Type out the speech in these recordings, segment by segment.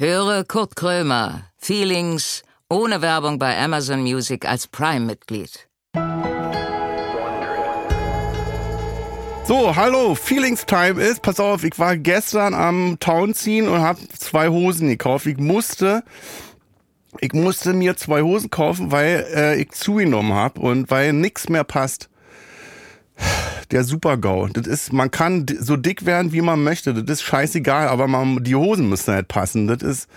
Höre Kurt Krömer, Feelings, ohne Werbung bei Amazon Music als Prime-Mitglied. So, hallo, Feelings Time ist, pass auf, ich war gestern am Town ziehen und habe zwei Hosen gekauft. Ich musste, ich musste mir zwei Hosen kaufen, weil äh, ich zugenommen habe und weil nix mehr passt. Der Super-GAU. Das ist, man kann so dick werden, wie man möchte. Das ist scheißegal, aber man, die Hosen müssen halt passen. Das ist,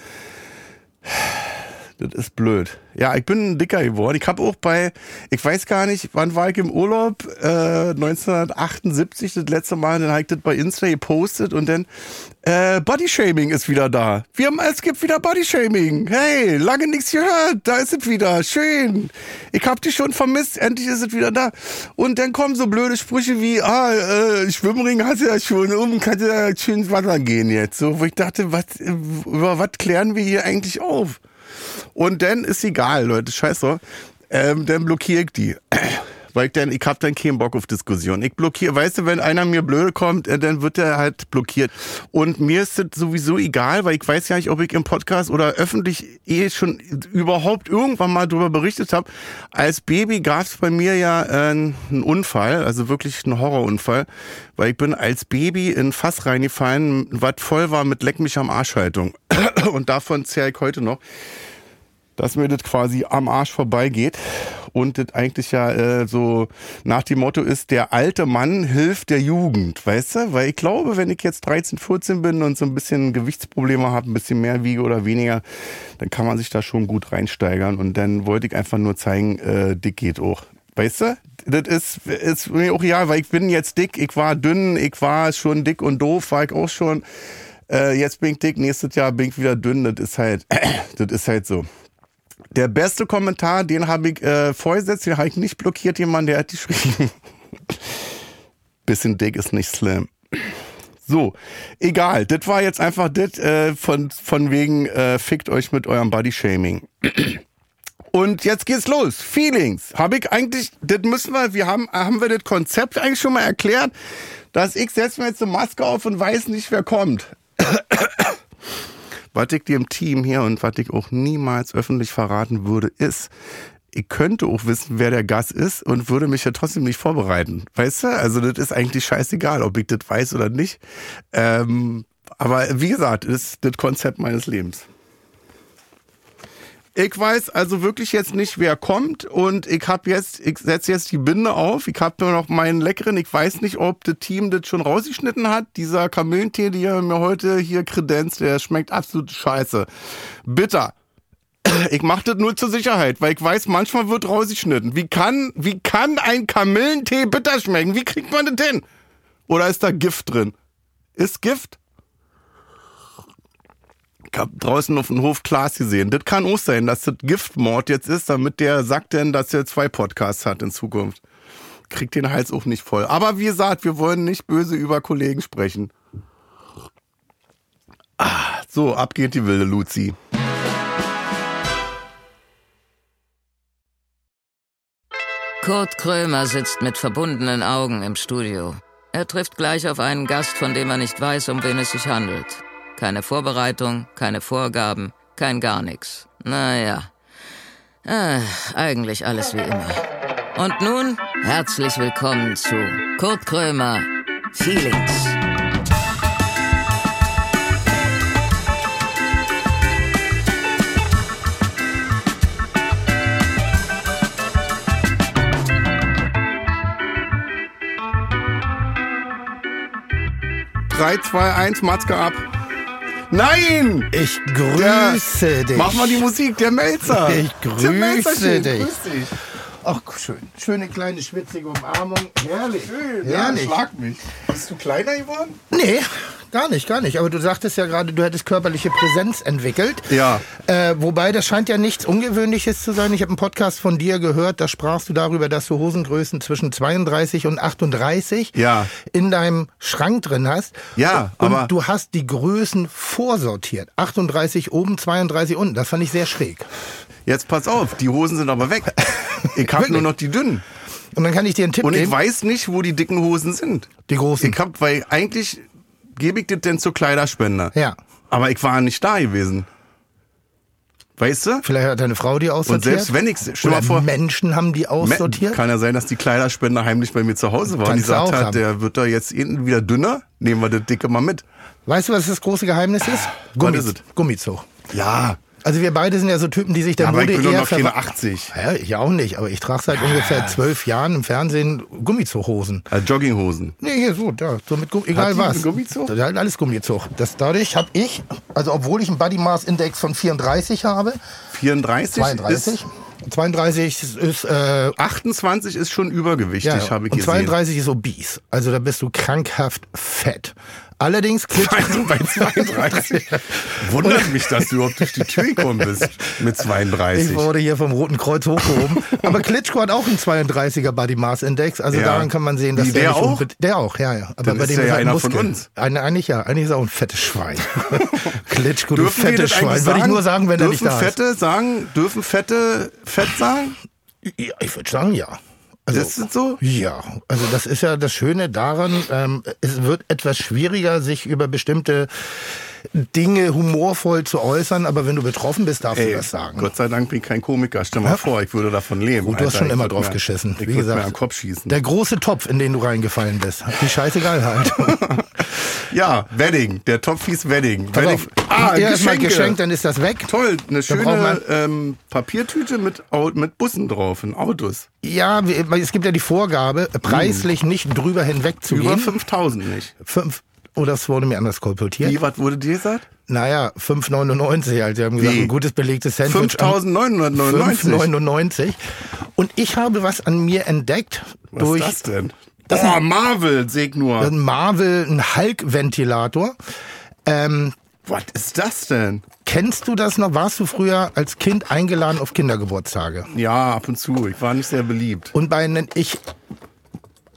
das ist blöd. Ja, ich bin dicker geworden. Ich habe auch bei, ich weiß gar nicht, wann war ich im Urlaub? Äh, 1978 das letzte Mal, dann habe ich das bei Insta gepostet und dann äh, Bodyshaming ist wieder da. Wir haben, es gibt wieder Bodyshaming. Hey, lange nichts gehört. Da ist es wieder. Schön. Ich hab dich schon vermisst. Endlich ist es wieder da. Und dann kommen so blöde Sprüche wie, ah, äh, Schwimmring hast du ja schon um, kannst du ja schön ins Wasser gehen jetzt. So, wo ich dachte, was, über was klären wir hier eigentlich auf? Und dann ist egal, Leute, scheiße. Ähm, dann blockiere ich die. Weil ich dann, ich hab dann keinen Bock auf Diskussion. Ich blockiere, weißt du, wenn einer mir blöde kommt, äh, dann wird er halt blockiert. Und mir ist das sowieso egal, weil ich weiß ja nicht, ob ich im Podcast oder öffentlich eh schon überhaupt irgendwann mal drüber berichtet habe. Als Baby gab es bei mir ja äh, einen Unfall, also wirklich einen Horrorunfall, weil ich bin als Baby in Fass reingefallen, was voll war mit Leck mich am Arschhaltung. Und davon zähle ich heute noch dass mir das quasi am Arsch vorbeigeht und das eigentlich ja äh, so nach dem Motto ist, der alte Mann hilft der Jugend, weißt du? Weil ich glaube, wenn ich jetzt 13, 14 bin und so ein bisschen Gewichtsprobleme habe, ein bisschen mehr wiege oder weniger, dann kann man sich da schon gut reinsteigern und dann wollte ich einfach nur zeigen, äh, dick geht auch. Weißt du? Das ist, ist mir auch ja, weil ich bin jetzt dick, ich war dünn, ich war schon dick und doof, war ich auch schon. Äh, jetzt bin ich dick, nächstes Jahr bin ich wieder dünn, das ist halt, das ist halt so. Der beste Kommentar, den habe ich äh, vorgesetzt, den habe ich nicht blockiert, jemand, der hat geschrieben. Bisschen dick ist nicht slim. So, egal. Das war jetzt einfach das äh, von, von wegen äh, fickt euch mit eurem Bodyshaming. Und jetzt geht's los. Feelings. Habe ich eigentlich, das müssen wir, wir haben, haben wir das Konzept eigentlich schon mal erklärt, dass ich setze mir jetzt eine Maske auf und weiß nicht, wer kommt was ich dir im Team hier und was ich auch niemals öffentlich verraten würde, ist, ich könnte auch wissen, wer der Gast ist und würde mich ja trotzdem nicht vorbereiten. Weißt du? Also das ist eigentlich scheißegal, ob ich das weiß oder nicht. Ähm, aber wie gesagt, das ist das Konzept meines Lebens. Ich weiß also wirklich jetzt nicht, wer kommt und ich habe jetzt, ich setze jetzt die Binde auf. Ich habe nur noch meinen leckeren. Ich weiß nicht, ob das Team das schon rausgeschnitten hat. Dieser Kamillentee, der mir heute hier kredenzt, der schmeckt absolut scheiße. Bitter. Ich mache das nur zur Sicherheit, weil ich weiß, manchmal wird rausgeschnitten. Wie kann, wie kann ein Kamillentee bitter schmecken? Wie kriegt man das hin? Oder ist da Gift drin? Ist Gift? Ich hab draußen auf dem Hof Klaas gesehen. Das kann auch sein, dass das Giftmord jetzt ist, damit der sagt denn, dass er zwei Podcasts hat in Zukunft. Kriegt den Hals auch nicht voll. Aber wie gesagt, wir wollen nicht böse über Kollegen sprechen. Ah, so, ab geht die wilde Luzi. Kurt Krömer sitzt mit verbundenen Augen im Studio. Er trifft gleich auf einen Gast, von dem er nicht weiß, um wen es sich handelt. Keine Vorbereitung, keine Vorgaben, kein gar nichts. Naja, äh, eigentlich alles wie immer. Und nun herzlich willkommen zu Kurt Krömer Feelings. Drei, zwei, eins, Matzke ab. Nein! Ich grüße der, dich. Mach mal die Musik, der Melzer. Ich Melzer, grüße dich. Grüß dich. Ach, schön. Schöne kleine schwitzige Umarmung. Herrlich. Schön, ja, Herrlich. schlag mich. Bist du kleiner geworden? Nee, gar nicht, gar nicht. Aber du sagtest ja gerade, du hättest körperliche Präsenz entwickelt. Ja. Äh, wobei, das scheint ja nichts Ungewöhnliches zu sein. Ich habe einen Podcast von dir gehört, da sprachst du darüber, dass du Hosengrößen zwischen 32 und 38 Ja. in deinem Schrank drin hast. Ja, und aber- du hast die Größen vorsortiert. 38 oben, 32 unten. Das fand ich sehr schräg. Jetzt pass auf, die Hosen sind aber weg. Ich habe nur noch die dünnen. Und dann kann ich dir einen Tipp Und ich geben. weiß nicht, wo die dicken Hosen sind. Die großen. Ich hab, weil eigentlich gebe ich das denn zur Kleiderspende. Ja. Aber ich war nicht da gewesen. Weißt du? Vielleicht hat deine Frau die aussortiert. Und selbst wenn ich, stell mal vor, Menschen haben die aussortiert. kann ja sein, dass die Kleiderspender heimlich bei mir zu Hause war und die auch hat, haben. der wird da jetzt irgendwie wieder dünner, nehmen wir das dicke mal mit. Weißt du, was das große Geheimnis ist? Gummi, ist es? Gummizug. Ja, Also wir beide sind ja so Typen, die sich der aber ich Mode bin eher noch keine verwa- 80. Ja, ich auch nicht, aber ich trage seit ungefähr zwölf Jahren im Fernsehen Gummizughosen. Äh, Jogginghosen. Nee, hier so, da, so mit Gummi, egal was. Gummizug? Halt alles Gummizug. Das, dadurch habe ich, also obwohl ich einen Body Mass Index von 34 habe, 34 32, ist 32 ist, äh, 28 ist schon übergewichtig, ja, habe ich und gesehen. 32 ist obese. Also da bist du krankhaft fett. Allerdings Klitschko, bei 32. Wundert mich, dass du überhaupt durch die Tür gekommen bist mit 32. Ich wurde hier vom Roten Kreuz hochgehoben. Aber Klitschko hat auch einen 32er Body Mass Index. Also Ja. daran kann man sehen, dass Wie, der, der auch? Der auch, ja, ja. Aber Dann bei ist dem ja halt einer von Muskeln. uns. Eine, eigentlich ja, eigentlich ist er auch ein fettes Schwein. Klitschko, du Dürfen fettes Schwein. Würde ich sagen? nur sagen, wenn er dürfen nicht da Fette sagen, dürfen Fette fett sagen? ist. Ja, ich würde sagen, ja. Also, Das ist so? Ja, also das ist ja das Schöne daran, ähm, es wird etwas schwieriger, sich über bestimmte Dinge humorvoll zu äußern, aber wenn du betroffen bist, darfst du Ey, das sagen. Gott sei Dank bin ich kein Komiker. Stell mal vor, ich würde davon leben. Gut, du hast schon Ich immer drauf mir- geschissen. Ich Wie gesagt, am Kopf schießen. Der große Topf, in den du reingefallen bist. Die scheißegal halt. Ja, Wedding. Der Topf hieß Wedding. Pass Wedding. auf, Ah, erstmal Geschenke. geschenkt, dann ist das weg. Toll, eine schöne ähm, Papiertüte mit, mit Bussen drauf, in Autos. Ja, es gibt ja die Vorgabe, preislich nicht drüber hinweg zu Hm. Über gehen. 5000 nicht. Fünf, oder es wurde mir anders kolportiert. Wie, was wurde dir gesagt? Naja, 5,99 halt. Sie haben gesagt, Wie? ein gutes belegtes Sandwich. an 5999. 5,99. Und ich habe was an mir entdeckt Was durch ist das denn? oh, Marvel, seg nur. einen Marvel, einen Hulk-Ventilator. Ähm, Was ist das denn? kennst du das noch? Warst du früher als Kind eingeladen auf Kindergeburtstage? Ja, ab und zu. Ich war nicht sehr beliebt. Und bei ich,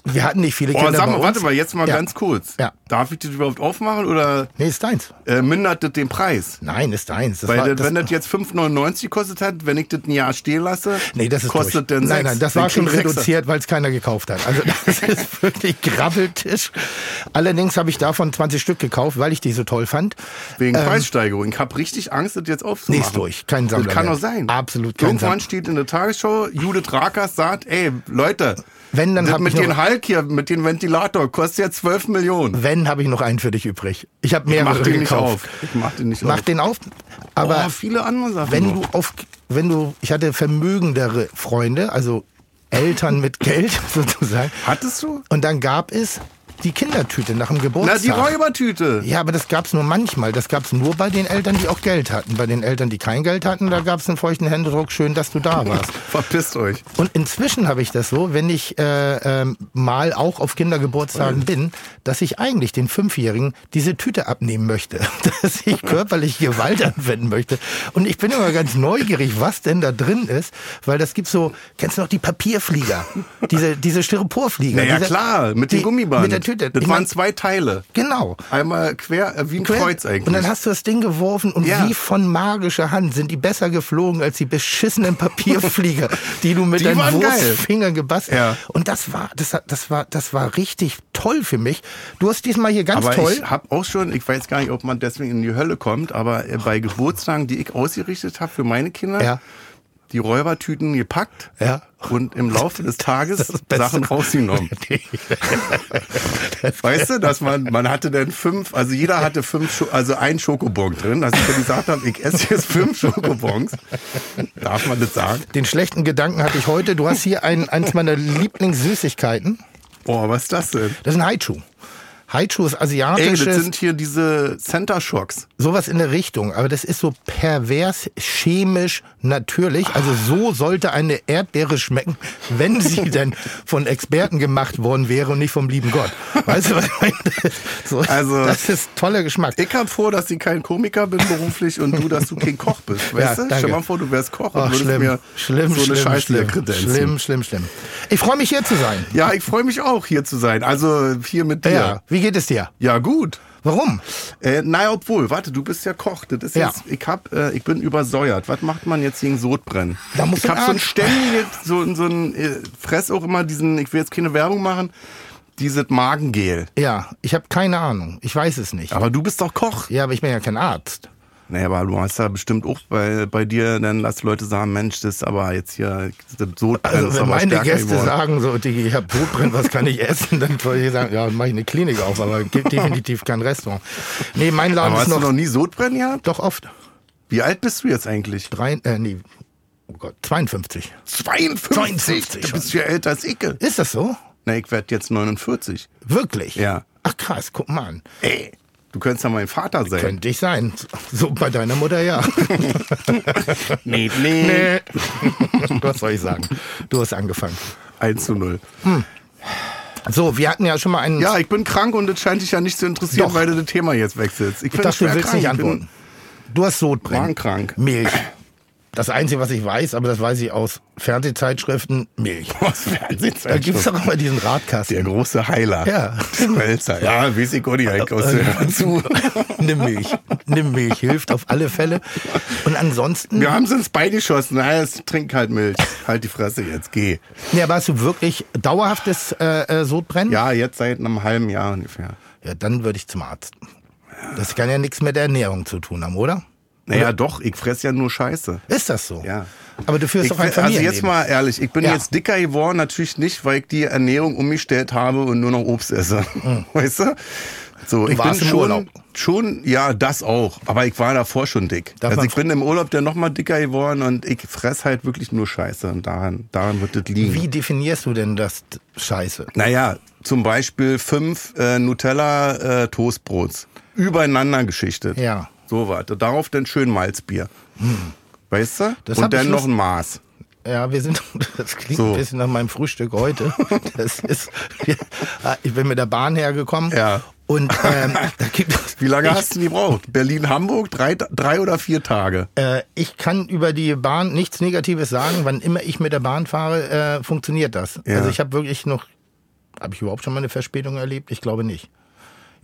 wir hatten nicht viele Oh, Kinder sag mal, warte mal, jetzt mal Ja. ganz kurz. Ja. Darf ich das überhaupt aufmachen oder Nee, ist deins. äh, mindert das den Preis? Nein, ist deins. Das Weil war, das, das, wenn das jetzt 5,99 kostet hat, wenn ich das ein Jahr stehen lasse, nee, das ist kostet durch. dann Nein, sechs. nein, das Dann war schon reduziert, weil es keiner gekauft hat. Also das ist wirklich Grabbeltisch. Allerdings habe ich davon 20 Stück gekauft, weil ich die so toll fand. Wegen Ähm, Preissteigerung. Ich habe richtig Angst, das jetzt aufzumachen. Nee, ist durch. Kein Das Sammler kann mehr. doch sein. Absolut kein Irgendwann Sammler. steht in der Tagesschau, Judith Rakers sagt, ey, Leute, Wenn, dann das hab mit ich dem noch- Hulk hier, mit dem Ventilator, kostet ja 12 Millionen. Wenn, habe ich noch einen für dich übrig. Ich habe Ich mehrere mach den nicht gekauft. auf. Ich mach den nicht Mach auf. den auf. Aber oh, viele andere Sachen. wenn du auf, wenn du, ich hatte vermögendere Freunde, also Eltern mit Geld sozusagen. Hattest du? Und dann gab es die Kindertüte nach dem Na, Geburtstag. die Räubertüte. Ja, aber das gab's nur manchmal. Das gab's nur bei den Eltern, die auch Geld hatten. Bei den Eltern, die kein Geld hatten, da gab's einen feuchten Händedruck. Schön, dass du da warst. Verpisst euch. Und inzwischen habe ich das so, wenn ich äh, ähm, mal auch auf Kindergeburtstagen bin, dass ich eigentlich den Fünfjährigen diese Tüte abnehmen möchte, dass ich körperlich Gewalt anwenden möchte. Und ich bin immer ganz neugierig, was denn da drin ist, weil das gibt so, kennst du noch die Papierflieger, diese diese Styroporflieger? Naja, diese, klar, mit die- dem Gummiband. Mit der Tüte. Das Ich waren mein, zwei Teile. genau. Einmal quer, äh, wie ein Kreuz eigentlich. Und dann hast du das Ding geworfen und Ja. wie von magischer Hand sind die besser geflogen als die beschissenen Papierflieger, die du mit Die deinen. Wurstfingern gebastelt Ja. Und das war, das, das war, das war richtig toll für mich. Du hast diesmal hier ganz aber toll. ich habe auch schon, ich weiß gar nicht, ob man deswegen in die Hölle kommt, aber äh, bei Geburtstagen, die ich ausgerichtet habe für meine Kinder, Ja. Die Räubertüten gepackt Ja. und im Laufe des Tages. Sachen rausgenommen. Weißt du, dass man, man hatte dann fünf, also jeder hatte fünf, Scho also ein Schokobon drin, dass ich dann gesagt habe, ich esse jetzt fünf Schokobons. Darf man das sagen? Den schlechten Gedanken hatte ich heute. Du hast hier ein, eins meiner Lieblingssüßigkeiten. Boah, was ist das denn? Das ist ein Haichu. Haichu ist Ey, asiatisches, das sind hier diese Center Shocks. sowas in der Richtung. Aber das ist so pervers, chemisch, natürlich. Also so sollte eine Erdbeere schmecken, wenn sie denn von Experten gemacht worden wäre und nicht vom lieben Gott. Weißt du, was ich meine? So, Also- das ist toller Geschmack. Ich hab vor, dass ich kein Komiker bin beruflich und du, dass du kein Koch bist. Weißt Ja, du? Stell mal vor, du wärst Koch und Ach, würdest schlimm, mir schlimm, so eine schlimm, Scheiße schlimm, kredenzen. schlimm, schlimm, schlimm. Ich freue mich hier zu sein. Ja, ich freue mich auch, hier zu sein. Also hier mit dir. Ja. Wie geht es dir? Ja, gut. Warum? Äh, naja, obwohl, warte, du bist ja Koch. Das ist Ja. jetzt, ich hab, äh, ich bin übersäuert. Was macht man jetzt gegen Sodbrennen? Da musst ich du hab so ein ständiges, so, so ein, äh, fress auch immer diesen, ich will jetzt keine Werbung machen, dieses Magengel. Ja, ich habe keine Ahnung. Ich weiß es nicht. Aber du bist doch Koch. Ja, aber ich bin ja kein Arzt. Naja, aber du hast ja bestimmt auch bei, bei dir, dann lass Leute sagen, Mensch, das ist aber jetzt hier das Sodbrennen Also wenn meine Gäste geworden. sagen so, Digi, ich habe Sodbrennen, was kann ich essen? Dann würde ich sagen, ja, dann mache ich eine Klinik auf, aber gibt definitiv kein Restaurant. Nee, mein Laden aber ist hast du noch, noch nie Sodbrennen gehabt? doch oft. Wie alt bist du jetzt eigentlich? Drei, äh, nee, oh Gott, 52. 52. 52 Du bist ja älter als ich. Ist das so? Na, ich werde jetzt 49. Wirklich? Ja. Ach krass, guck mal an. Ey, du könntest ja mein Vater sein. Könnte ich sein. So bei deiner Mutter ja. Nee, nee. nee. Was soll ich sagen? Du hast angefangen. 1 zu 0. So, wir hatten ja schon mal einen. Ja, ich bin krank und das scheint dich ja nicht zu interessieren, Doch. weil du das Thema jetzt wechselst. ich dachte, du willst nicht Ich bin- antworten. Du hast Sodbrennen. Magenkrank. Milch. Das Einzige, was ich weiß, aber das weiß ich aus Fernsehzeitschriften, Milch. Was Da Fernsehzeit? gibt's doch immer diesen Der Radkasten. große Heiler. Ja. Schmelzer. Ja, ich auch nicht. Ich aus dazu. Nimm Milch. Nimm Milch. Hilft auf alle Fälle. Und ansonsten. Wir haben es ins Bein geschossen. Na, jetzt trink halt Milch. Halt die Fresse jetzt, geh. Ja, hast du wirklich dauerhaftes äh, äh, Sodbrennen? Ja, jetzt seit einem halben Jahr ungefähr. Ja, dann würde ich zum Arzt. Das kann ja nichts mit der Ernährung zu tun haben, oder? Naja, doch, ich fress ja nur Scheiße. Ist das so? Ja. Aber du führst Ich, doch ein also Familienleben. jetzt mal ehrlich, ich bin Ja. jetzt dicker geworden, natürlich nicht, weil ich die Ernährung umgestellt habe und nur noch Obst esse. Weißt du? So, ich Hm. warst bin im schon, Urlaub. schon, ja, das auch. Aber ich war davor schon dick. Darf also ich bin im Urlaub dann noch mal dicker geworden und ich fress halt wirklich nur Scheiße und daran, daran wird das liegen. Wie definierst du denn das Scheiße? Naja, zum Beispiel fünf äh, Nutella äh, Toastbrots. Übereinander geschichtet. Ja. So was. Darauf dann schön Malzbier. Weißt du? Das und dann noch ein Maß. Ja, wir sind, das klingt So. ein bisschen nach meinem Frühstück heute. Das ist, ich bin mit der Bahn hergekommen. Ja. Und ähm, da gibt es. Wie lange ich, hast du die gebraucht? Berlin-Hamburg? Drei, drei oder vier Tage? Äh, ich kann über die Bahn nichts Negatives sagen. Wann immer ich mit der Bahn fahre, äh, funktioniert das. Ja. Also ich habe wirklich noch. Habe ich überhaupt schon mal eine Verspätung erlebt? Ich glaube nicht.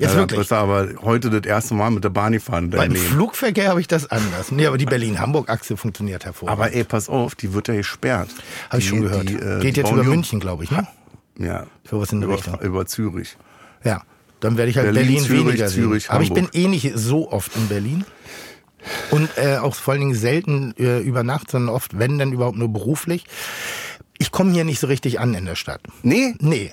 Jetzt Ja, wirklich. du aber heute das erste Mal mit der Bahn gefahren Beim. Flugverkehr habe ich das anders. Nee, aber die Berlin-Hamburg-Achse funktioniert hervorragend. Aber ey, pass auf, die wird ja gesperrt. Habe ich schon gehört. die, äh, Geht jetzt über. München, glaube ich, ne? Ja. Sowas in der über, Richtung. über Zürich. Ja, dann werde ich halt Berlin, Berlin, Zürich, weniger Zürich, sehen. Aber ich bin eh nicht so oft in Berlin. Und äh, auch vor allen Dingen selten äh, über Nacht, sondern oft, wenn, dann überhaupt nur beruflich. Ich komme hier nicht so richtig an in der Stadt. Nee, Nee.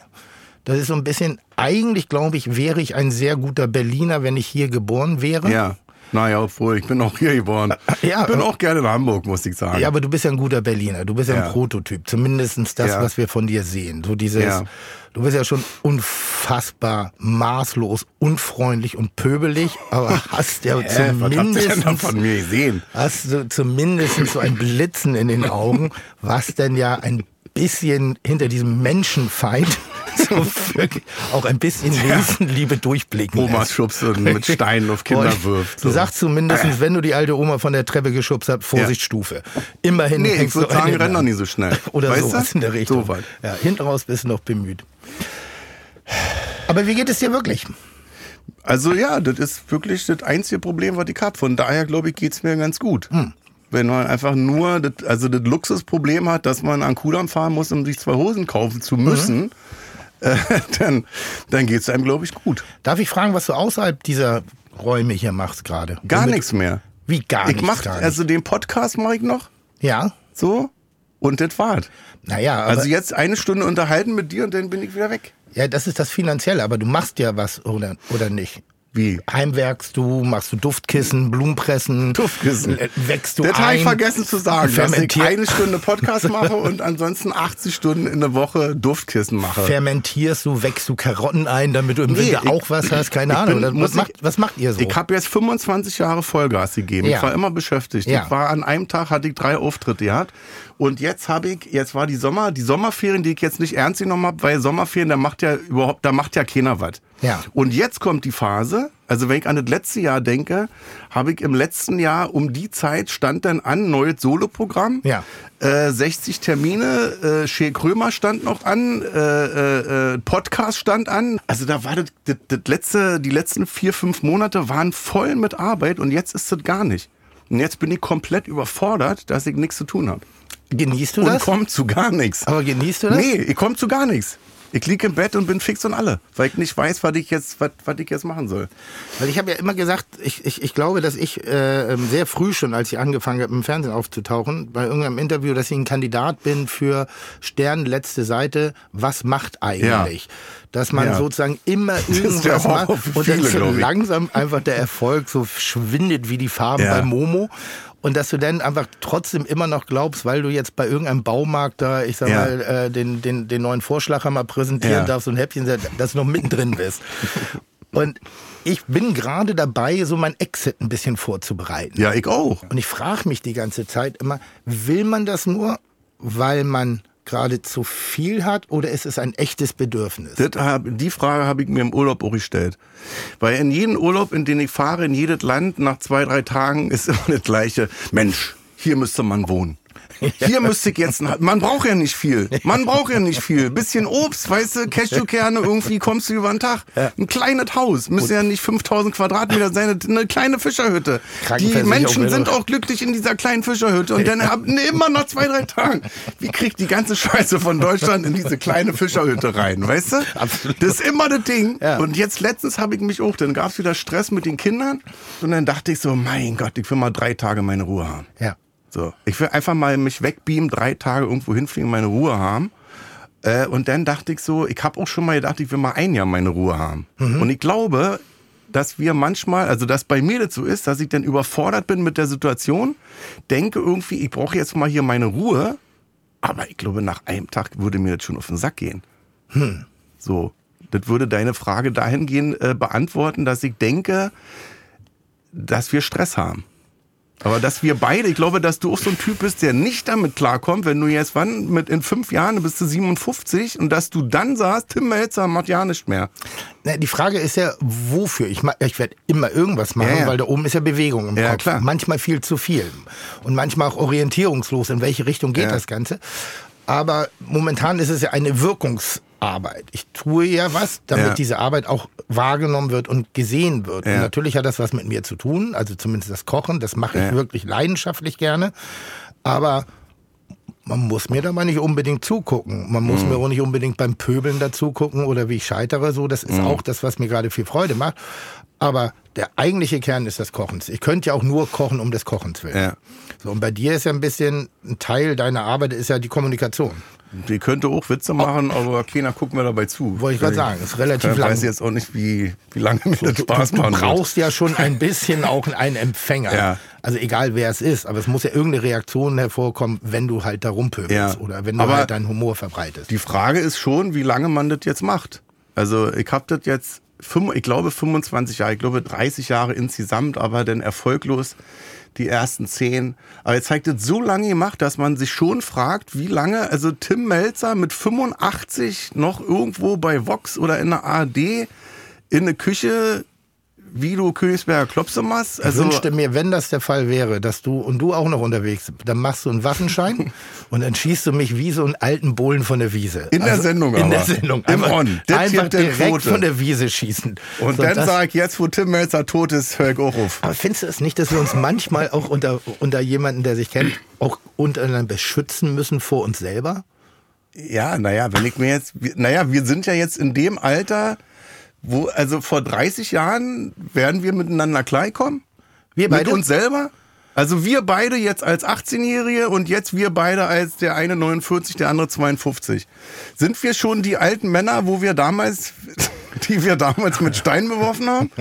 Das ist so ein bisschen, eigentlich glaube ich, wäre ich ein sehr guter Berliner, wenn ich hier geboren wäre. ja. Naja, obwohl, ich bin auch hier geboren. Ja, ich bin auch gerne in Hamburg, muss ich sagen. Ja, aber du bist ja ein guter Berliner. Du bist ja, Ja. ein Prototyp. Zumindestens das, Ja. was wir von dir sehen. So dieses, Ja. du bist ja schon unfassbar maßlos, unfreundlich und pöbelig, aber hast ja was zumindest da von mir gesehen? hast du zumindest so ein Blitzen in den Augen, was denn ja ein bisschen hinter diesem Menschenfeind so wirklich auch ein bisschen Nächstenliebe durchblicken Omas lässt. schubst und mit Steinen auf Kinder Und wirft. Du sagst zumindest, wenn du die alte Oma von der Treppe geschubst hast, Vorsichtsstufe. Immerhin Nee, ich würde sagen, renn doch nicht so schnell. Oder Weißt sowas du? in der Richtung. So weit. Ja, hinten raus bist du noch bemüht. Aber wie geht es dir wirklich? Also ja, das ist wirklich das einzige Problem, was ich habe. Von daher glaube ich, geht's mir ganz gut. Hm. Wenn man einfach nur das, also das Luxusproblem hat, dass man an Kudamm fahren muss, um sich zwei Hosen kaufen zu müssen, Mhm. äh, dann, dann geht's einem, glaube ich, gut. Darf ich fragen, was du außerhalb dieser Räume hier machst gerade? Gar nichts mehr. Wie gar Ich nichts? mach, gar also den Podcast mache ich noch ja, so und das war's. naja, aber, Also jetzt eine Stunde unterhalten mit dir und dann bin ich wieder weg. ja, das ist das Finanzielle, aber du machst ja was oder, oder nicht? Wie? Heimwerkst du, machst du Duftkissen, Blumenpressen, Duftkissen. äh, wächst du Das habe ich vergessen zu sagen, dass ich eine Stunde Podcast mache und ansonsten 80 Stunden in der Woche Duftkissen mache. Fermentierst du, wächst du Karotten ein, damit du im Nee, Winter ich- auch was hast? Keine ich Ahnung. bin- was, muss macht, ich- was macht ihr so? Ich habe jetzt 25 Jahre Vollgas gegeben. Ja. Ich war immer beschäftigt. Ja. Ich war an einem Tag hatte ich drei Auftritte gehabt und jetzt habe ich jetzt war die Sommer die Sommerferien, die ich jetzt nicht ernst genommen habe, weil Sommerferien da macht ja überhaupt da macht ja keiner was. Ja. Und jetzt kommt die Phase, also wenn ich an das letzte Jahr denke, habe ich im letzten Jahr um die Zeit stand dann an neues Soloprogramm. Ja. Äh, 60 Termine, äh, Shea Krömer stand noch an, äh, äh, äh, Podcast stand an. Also da war das, das, das letzte, die letzten vier, fünf Monate waren voll mit Arbeit und jetzt ist das gar nicht. Und jetzt bin ich komplett überfordert, dass ich nichts zu tun habe. Genießt du Und das? kommt zu gar nichts. Aber genießt du das? Nee, ich komme zu gar nichts. Ich liege im Bett und bin fix und alle, weil ich nicht weiß, was ich jetzt, was, was ich jetzt machen soll. Weil ich habe ja immer gesagt, ich, ich, ich glaube, dass ich äh, ähm, sehr früh schon, als ich angefangen habe, im Fernsehen aufzutauchen, bei irgendeinem Interview, dass ich ein Kandidat bin für Stern letzte Seite, was macht eigentlich? Ja. Dass man ja. sozusagen immer irgendwas macht und viele, dann so langsam einfach der Erfolg so schwindet wie die Farben ja. bei Momo. Und dass du dann einfach trotzdem immer noch glaubst, weil du jetzt bei irgendeinem Baumarkt da, ich sag ja. mal, äh, den, den, den neuen Vorschlaghammer präsentieren ja. darfst und ein Häppchen, dass du noch mittendrin bist. Und ich bin gerade dabei, so mein Exit ein bisschen vorzubereiten. Ja, ich auch. Und ich frage mich die ganze Zeit immer, will man das nur, weil man gerade zu viel hat oder ist es ein echtes Bedürfnis? Hab, die Frage habe ich mir im Urlaub auch gestellt. Weil in jedem Urlaub, in den ich fahre, in jedes Land, nach zwei, drei Tagen ist immer das gleiche. Mensch, hier müsste man wohnen. Hier müsste ich jetzt, man braucht ja nicht viel. Man braucht ja nicht viel. Bisschen Obst, weißt du, Cashewkerne, irgendwie kommst du über den Tag. Ein kleines Haus, müsste ja nicht 5000 Quadratmeter sein, eine kleine Fischerhütte. Die Menschen sind auch glücklich in dieser kleinen Fischerhütte und dann haben immer noch zwei, drei Tage. Wie kriegt die ganze Scheiße von Deutschland in diese kleine Fischerhütte rein, weißt du? Absolut. Das ist immer das Ding. Ja. Und jetzt letztens habe ich mich auch, dann gab es wieder Stress mit den Kindern und dann dachte ich so, mein Gott, ich will mal drei Tage meine Ruhe haben. Ja. So, ich will einfach mal mich wegbeamen, drei Tage irgendwo hinfliegen, meine Ruhe haben. Äh, und dann dachte ich so, ich habe auch schon mal gedacht, ich will mal ein Jahr meine Ruhe haben. Mhm. Und ich glaube, dass wir manchmal, also dass bei mir dazu ist, dass ich dann überfordert bin mit der Situation, denke irgendwie, ich brauche jetzt mal hier meine Ruhe. Aber ich glaube, nach einem Tag würde mir das schon auf den Sack gehen. Hm. So, das würde deine Frage dahingehend äh, beantworten, dass ich denke, dass wir Stress haben. Aber dass wir beide, ich glaube, dass du auch so ein Typ bist, der nicht damit klarkommt, wenn du jetzt wann mit in fünf Jahren bist du 57 und dass du dann sagst, Tim Melzer macht ja nicht mehr. Na, die Frage ist ja, wofür? Ich, ich werde immer irgendwas machen, ja, ja. weil da oben ist ja Bewegung im ja, Kopf. Klar. Manchmal viel zu viel. Und manchmal auch orientierungslos, in welche Richtung geht das Ganze. Aber momentan ist es ja eine Wirkungs- Arbeit. Ich tue ja was, damit ja. diese Arbeit auch wahrgenommen wird und gesehen wird. Ja. Und natürlich hat das was mit mir zu tun, also zumindest das Kochen, das mache ich ja. wirklich leidenschaftlich gerne. Aber man muss mir da mal nicht unbedingt zugucken. Man muss mhm. mir auch nicht unbedingt beim Pöbeln dazu gucken oder wie ich scheitere. So, das ist mhm. auch das, was mir gerade viel Freude macht. Aber der eigentliche Kern ist das Kochens. Ich könnte ja auch nur kochen um des Kochens willen. Ja. So, und bei dir ist ja ein bisschen ein Teil deiner Arbeit ist ja die Kommunikation. Die könnte auch Witze machen, oh. aber keiner guckt mir dabei zu. Wollte ich gerade sagen, ist relativ lang. Ich weiß jetzt auch nicht, wie, wie lange mir das Spaß macht. Du brauchst ja schon ein bisschen auch einen Empfänger. Ja. Also egal wer es ist, aber es muss ja irgendeine Reaktion hervorkommen, wenn du halt da rumpöbelst ja. oder wenn du aber halt deinen Humor verbreitest. Die Frage ist schon, wie lange man das jetzt macht. Also ich habe das jetzt, ich glaube 25 Jahre, ich glaube 30 Jahre insgesamt, aber dann erfolglos die ersten zehn. Aber er zeigt es so lange gemacht, dass man sich schon fragt, wie lange, also Tim Melzer mit 85 noch irgendwo bei Vox oder in der ARD in eine Küche wie du Königsberger Klopse machst. Also ich wünschte mir, wenn das der Fall wäre, dass du und du auch noch unterwegs bist, dann machst du einen Waffenschein und dann schießt du mich wie so einen alten Bullen von der Wiese. In also der Sendung In aber. der Sendung. Einfach, On. einfach direkt Quote. von der Wiese schießen. Und so, dann sag ich, jetzt wo Tim Melzer tot ist, hör ich auch auf. Aber findest du es nicht, dass wir uns manchmal auch unter, unter jemanden, der sich kennt, auch untereinander beschützen müssen vor uns selber? Ja, naja, wenn ich mir jetzt, naja, wir sind ja jetzt in dem Alter, wo, also vor 30 Jahren werden wir miteinander klarkommen? Wir beide? Mit uns selber? Also wir beide jetzt als 18-Jährige und jetzt wir beide als der eine 49, der andere 52. Sind wir schon die alten Männer, wo wir damals die wir damals mit Steinen beworfen haben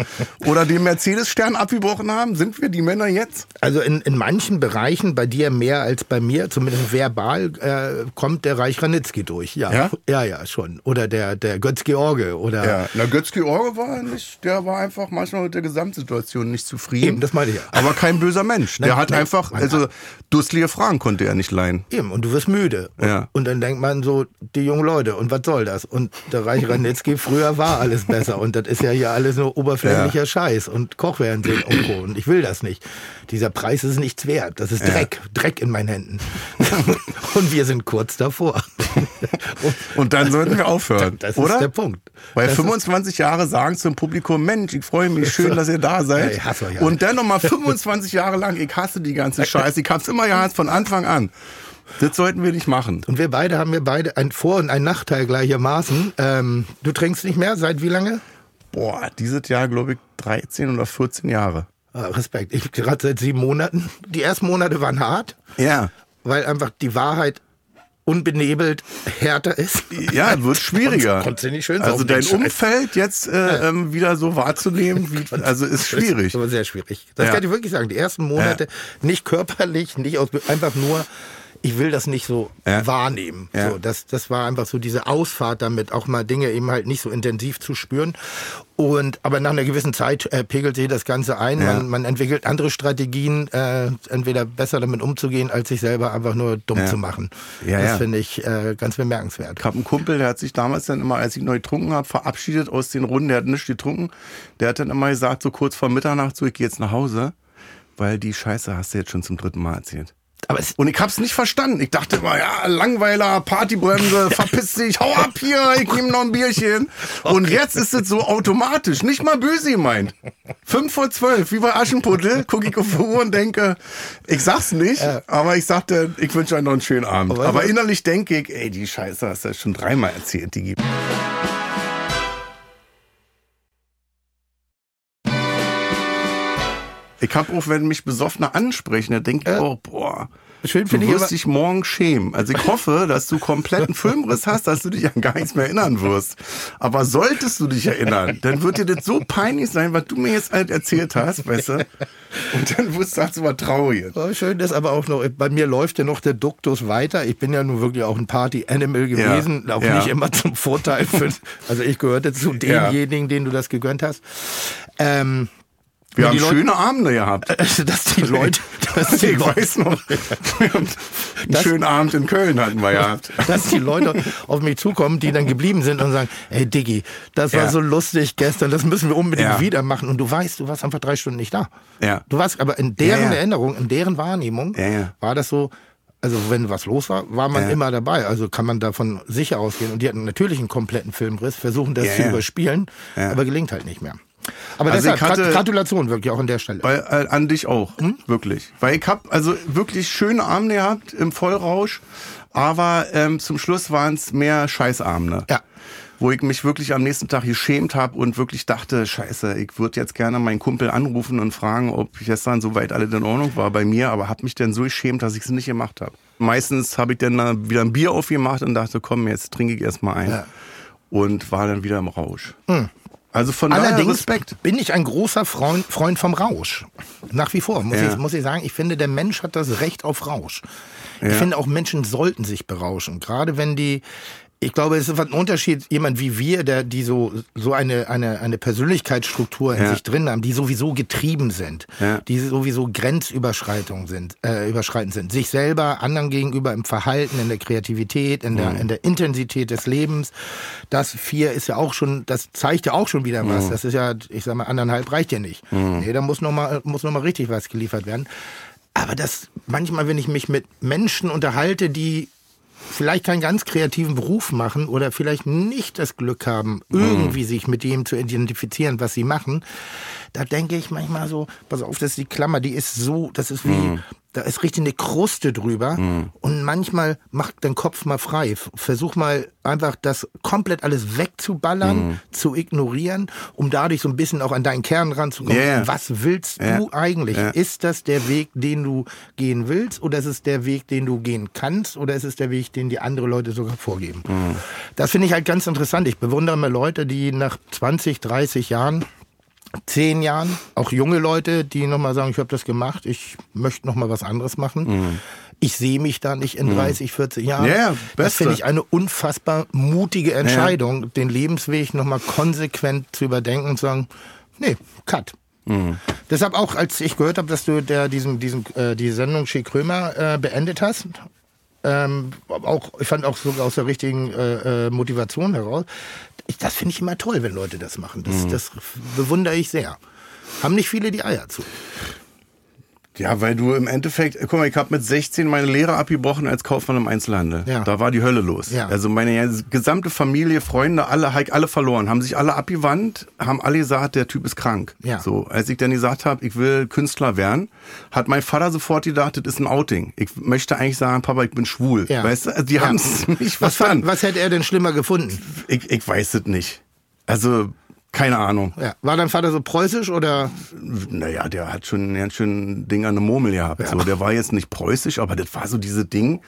oder den Mercedes-Stern abgebrochen haben? Sind wir die Männer jetzt? Also in, in manchen Bereichen, bei dir mehr als bei mir, zumindest verbal, äh, kommt der Reich Ranitzky durch. Ja, ja, ja, ja schon. Oder der, der Götz-George. Oder ja, na, Götz-George war nicht, der war einfach manchmal mit der Gesamtsituation nicht zufrieden. Eben, das meine ich ja. Aber kein böser Mensch. Der nein, hat nein, einfach, also dusselige Fragen konnte er nicht leihen. Eben, und du wirst müde. Ja. Und dann denkt man so, die jungen Leute, und was soll das? Und der Reich Ranitzky früher war alles besser. Und das ist ja hier alles nur oberflächlicher ja. Scheiß und Kochfernsehen und Co. Und ich will das nicht. Dieser Preis ist nichts wert. Das ist Dreck. Ja. Dreck in meinen Händen. und wir sind kurz davor. Und dann sollten wir aufhören. Das oder? ist der Punkt. Weil Das 25 Jahre sagen zum Publikum, Mensch, ich freue mich, schön, dass ihr da seid. Ja. Und dann nochmal 25 Jahre lang, ich hasse die ganze Scheiße. Ich hab's immer gehasst von Anfang an. Das sollten wir nicht machen. Und wir beide haben wir beide ein Vor- und ein Nachteil gleichermaßen. Ähm, du trinkst nicht mehr, seit wie lange? Boah, dieses Jahr, glaube ich, 13 oder 14 Jahre. Ah, Respekt. Ich gerade seit sieben Monaten. Die ersten Monate waren hart, Ja. weil einfach die Wahrheit unbenebelt härter ist. Ja, wird schwieriger. Konntest du nicht schön Also dein Scheiß. Umfeld jetzt äh, ähm, wieder so wahrzunehmen, wie, also ist schwierig. Das war sehr schwierig. Das Ja. kann ich wirklich sagen. Die ersten Monate nicht körperlich, nicht aus, einfach nur, ich will das nicht so Ja. wahrnehmen. Ja. So, das, das war einfach so diese Ausfahrt damit, auch mal Dinge eben halt nicht so intensiv zu spüren. Und aber nach einer gewissen Zeit äh, pegelt sich das Ganze ein. Ja. Man, man entwickelt andere Strategien, äh, entweder besser damit umzugehen, als sich selber einfach nur dumm Ja. zu machen. Ja, das finde ich äh, ganz bemerkenswert. Ich habe einen Kumpel, der hat sich damals dann immer, als ich neu getrunken habe, verabschiedet aus den Runden. Der hat nichts getrunken. Der hat dann immer gesagt, so kurz vor Mitternacht, so ich gehe jetzt nach Hause, weil die Scheiße hast du jetzt schon zum dritten Mal erzählt. Aber Und ich hab's nicht verstanden. Ich dachte immer, ja, Langweiler, Partybremse, verpiss dich, hau ab hier, ich nehme noch ein Bierchen. Und jetzt ist es so automatisch, nicht mal böse gemeint. Fünf vor zwölf, wie bei Aschenputtel, gucke ich auf die Uhr und denke, ich sag's nicht, aber ich sagte, ich wünsche euch noch einen schönen Abend. Aber- Aber innerlich denke ich, ey, die Scheiße hast du schon dreimal erzählt, die gibt. Ich hab auch, wenn mich Besoffene ansprechen, da denke ich, oh, boah. schön Du wirst dich morgen schämen. Also ich hoffe, dass du kompletten Filmriss hast, dass du dich an gar nichts mehr erinnern wirst. Aber solltest du dich erinnern, dann wird dir das so peinlich sein, was du mir jetzt halt erzählt hast, weißt du? Und dann wirst du halt so traurig. Oh, schön, dass aber auch noch, bei mir läuft ja noch der Duktus weiter. Ich bin ja nun wirklich auch ein Party-Animal gewesen, auch ja. nicht immer zum Vorteil. Für, also ich gehörte zu Ja. denjenigen, denen du das gegönnt hast. Ähm, Wir wenn haben Leute- schöne Abende gehabt. dass die Leute, dass die ich Leute, weiß noch. Wir haben einen schönen Abend in Köln hatten wir gehabt. dass die Leute auf mich zukommen, die dann geblieben sind und sagen, hey Diggi, das war Ja. so lustig gestern, das müssen wir unbedingt Ja. wieder machen. Und du weißt, du warst einfach drei Stunden nicht da. Ja. Du warst, aber in deren. Erinnerung, in deren Wahrnehmung war das so, also wenn was los war, war man Ja. immer dabei. Also kann man davon sicher ausgehen. Und die hatten natürlich einen kompletten Filmriss, versuchen das Ja, zu ja. überspielen, aber gelingt halt nicht mehr. Aber Also deshalb, hatte- Grat- Gratulation wirklich auch an der Stelle. Weil, äh, an dich auch, Hm? wirklich. Weil ich hab also wirklich schöne Abende gehabt im Vollrausch, aber ähm, zum Schluss waren es mehr Scheißabende. Ja. Wo ich mich wirklich am nächsten Tag geschämt habe und wirklich dachte, scheiße, ich würde jetzt gerne meinen Kumpel anrufen und fragen, ob gestern soweit alles in Ordnung war bei mir, aber habe mich dann so geschämt, dass ich es nicht gemacht habe. Meistens habe ich dann wieder ein Bier aufgemacht und dachte, komm, jetzt trinke ich erstmal ein. Ja. Hm. Und war dann wieder im Rausch. Also von Allerdings Respekt. bin ich ein großer Freund, Freund vom Rausch. Nach wie vor, muss, Ja. ich, muss ich sagen. Ich finde, der Mensch hat das Recht auf Rausch. Ich Ja. finde auch Menschen sollten sich berauschen. Gerade wenn die, ich glaube, es ist ein Unterschied, jemand wie wir, der, die so, so eine, eine, eine Persönlichkeitsstruktur in Ja. sich drin haben, die sowieso getrieben sind, Ja. die sowieso grenzüberschreitend sind, äh, überschreitend sind. Sich selber, anderen gegenüber im Verhalten, in der Kreativität, in Mhm. der, in der Intensität des Lebens. Das vier ist ja auch schon, das zeigt ja auch schon wieder Mhm. was. Das ist ja, ich sag mal, anderthalb reicht ja nicht. Nee, da muss noch mal, muss noch mal richtig was geliefert werden. Aber das, manchmal, wenn ich mich mit Menschen unterhalte, die vielleicht keinen ganz kreativen Beruf machen oder vielleicht nicht das Glück haben, irgendwie sich mit dem zu identifizieren, was sie machen, da denke ich manchmal so, pass auf, das ist die Klammer, die ist so, das ist wie, da ist richtig eine Kruste drüber und manchmal macht dein Kopf mal frei. Versuch mal einfach das komplett alles wegzuballern, zu ignorieren, um dadurch so ein bisschen auch an deinen Kern ranzukommen. Ja. Was willst Ja. du eigentlich? Ja. Ist das der Weg, den du gehen willst oder ist es der Weg, den du gehen kannst oder ist es der Weg, den die andere Leute sogar vorgeben? Das finde ich halt ganz interessant. Ich bewundere mal Leute, die nach 20, 30 Jahren zehn Jahren, auch junge Leute, die nochmal sagen, ich habe das gemacht, ich möchte nochmal was anderes machen. Ich sehe mich da nicht in 30, 40 Jahren. Ja, ja, das finde ich eine unfassbar mutige Entscheidung, den Lebensweg nochmal konsequent zu überdenken und zu sagen, nee, cut. Deshalb auch, als ich gehört habe, dass du der, diesen, diesen, äh, die Sendung Schick Krömer äh, beendet hast, ähm, auch, ich fand auch sogar aus der richtigen äh, äh, Motivation heraus. Ich, das finde ich immer toll, wenn Leute das machen. Das, das bewundere ich sehr. Haben nicht viele die Eier zu. Ja, weil du im Endeffekt, guck mal, ich habe mit 16 meine Lehre abgebrochen als Kaufmann im Einzelhandel. Ja. Da war die Hölle los. Ja. Also meine gesamte Familie, Freunde, alle, alle verloren, haben sich alle abgewandt, haben alle gesagt, der Typ ist krank. Ja. So, als ich dann gesagt habe, ich will Künstler werden, hat mein Vater sofort gedacht, das ist ein Outing. Ich möchte eigentlich sagen, Papa, ich bin schwul. Ja. Weißt du, also die Ja. haben es nicht Was, verstanden. was hätte er denn schlimmer gefunden? Ich, ich weiß es nicht. Also, keine Ahnung. Ja. War dein Vater so preußisch oder? Naja, der hat schon ein ganz schön Ding an der Murmel gehabt. So, der war jetzt nicht preußisch, aber das war so diese Ding,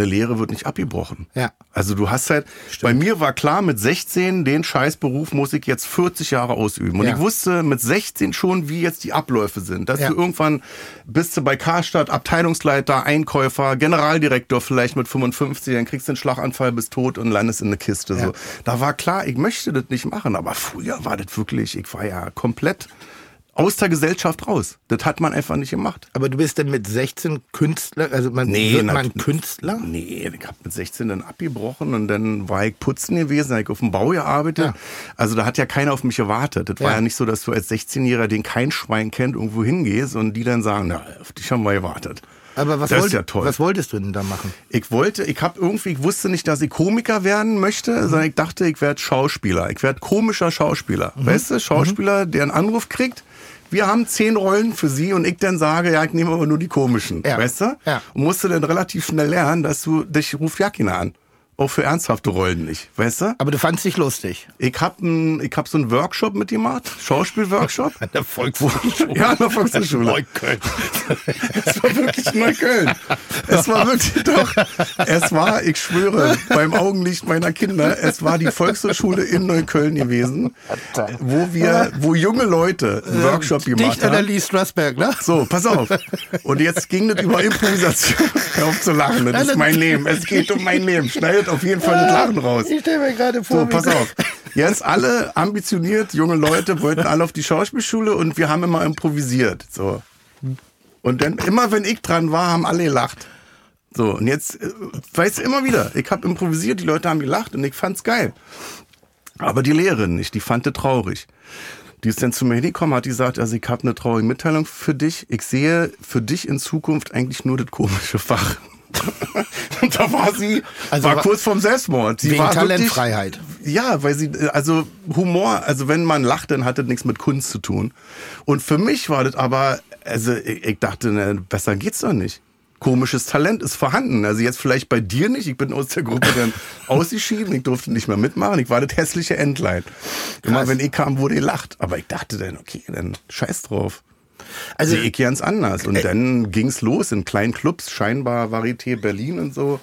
eine Lehre wird nicht abgebrochen. Ja. Also du hast halt, bei mir war klar, mit 16, den Scheißberuf muss ich jetzt 40 Jahre ausüben. Und Ja. ich wusste mit 16 schon, wie jetzt die Abläufe sind. Dass Ja. du irgendwann bist du bei Karstadt, Abteilungsleiter, Einkäufer, Generaldirektor vielleicht mit 55, dann kriegst du einen Schlaganfall, bist tot und landest in eine Kiste. Ja. So. Da war klar, ich möchte das nicht machen. Aber früher war das wirklich, ich war ja komplett aus der Gesellschaft raus. Das hat man einfach nicht gemacht. Aber du bist denn mit 16 Künstler, also man wird na- man Künstler? Nee, ich hab mit 16 dann abgebrochen und dann war ich putzen gewesen, hab ich auf dem Bau gearbeitet. Ja. Also da hat ja keiner auf mich gewartet. Das war Ja. ja nicht so, dass du als 16-Jähriger, den kein Schwein kennt, irgendwo hingehst und die dann sagen, na, auf dich haben wir gewartet. Aber was, wollt, ja was wolltest du denn da machen? Ich wollte, ich habe irgendwie, ich wusste nicht, dass ich Komiker werden möchte, sondern ich dachte, ich werde Schauspieler. Ich werde komischer Schauspieler. Mhm. Weißt du, Schauspieler, der einen Anruf kriegt. Wir haben zehn Rollen für Sie und ich dann sage, ja, ich nehme aber nur die komischen. Ja. Weißt du? Ja. Und musste dann relativ schnell lernen, dass du, dich ruft ja keiner an. Auch für ernsthafte Rollen nicht. Weißt du? Aber du fandst dich lustig. Ich hab ein, ich hab so einen Workshop mitgemacht. Schauspielworkshop. An der Volkshochschule. Ja, an der Volkshochschule. Neukölln. Es war wirklich Neukölln. Es war wirklich doch. Es war, ich schwöre, beim Augenlicht meiner Kinder, es war die Volkshochschule in Neukölln gewesen, wo wir, wo junge Leute einen Workshop gemacht Dichter der haben. Lee Strasberg, ne? So, pass auf. Und jetzt ging das über Improvisation. Hör auf zu lachen, das ist mein Leben. Es geht um mein Leben. Schneidet auf jeden Fall das Lachen raus. Ich stelle mir gerade vor, So, pass auf. Jetzt alle ambitioniert, junge Leute wollten alle auf die Schauspielschule und wir haben immer improvisiert. So. Und dann, immer wenn ich dran war, haben alle gelacht. So, und jetzt, äh, weißt du, immer wieder, ich habe improvisiert, die Leute haben gelacht und ich fand's geil. Aber die Lehrerin nicht, die fand das traurig. Die ist dann zu mir hingekommen, hat gesagt, also ich habe eine traurige Mitteilung für dich. Ich sehe für dich in Zukunft eigentlich nur das komische Fach. Und da war sie, Also war wa- kurz vorm Selbstmord. Sie Wegen war wirklich- Talentfreiheit. ja, weil sie, also Humor, also wenn man lacht, dann hat das nichts mit Kunst zu tun. Und für mich war das aber, also ich, ich dachte, ne, besser geht's doch nicht. Komisches Talent ist vorhanden. Also jetzt vielleicht bei dir nicht. Ich bin aus der Gruppe dann ausgeschieden. Ich durfte nicht mehr mitmachen. Ich war das hässliche Entlein. Immer wenn ich kam, wurde gelacht. Aber ich dachte dann, okay, dann scheiß drauf. Also- Sehe ich ganz anders. Und dann ging's los in kleinen Clubs, scheinbar Varieté Berlin und so.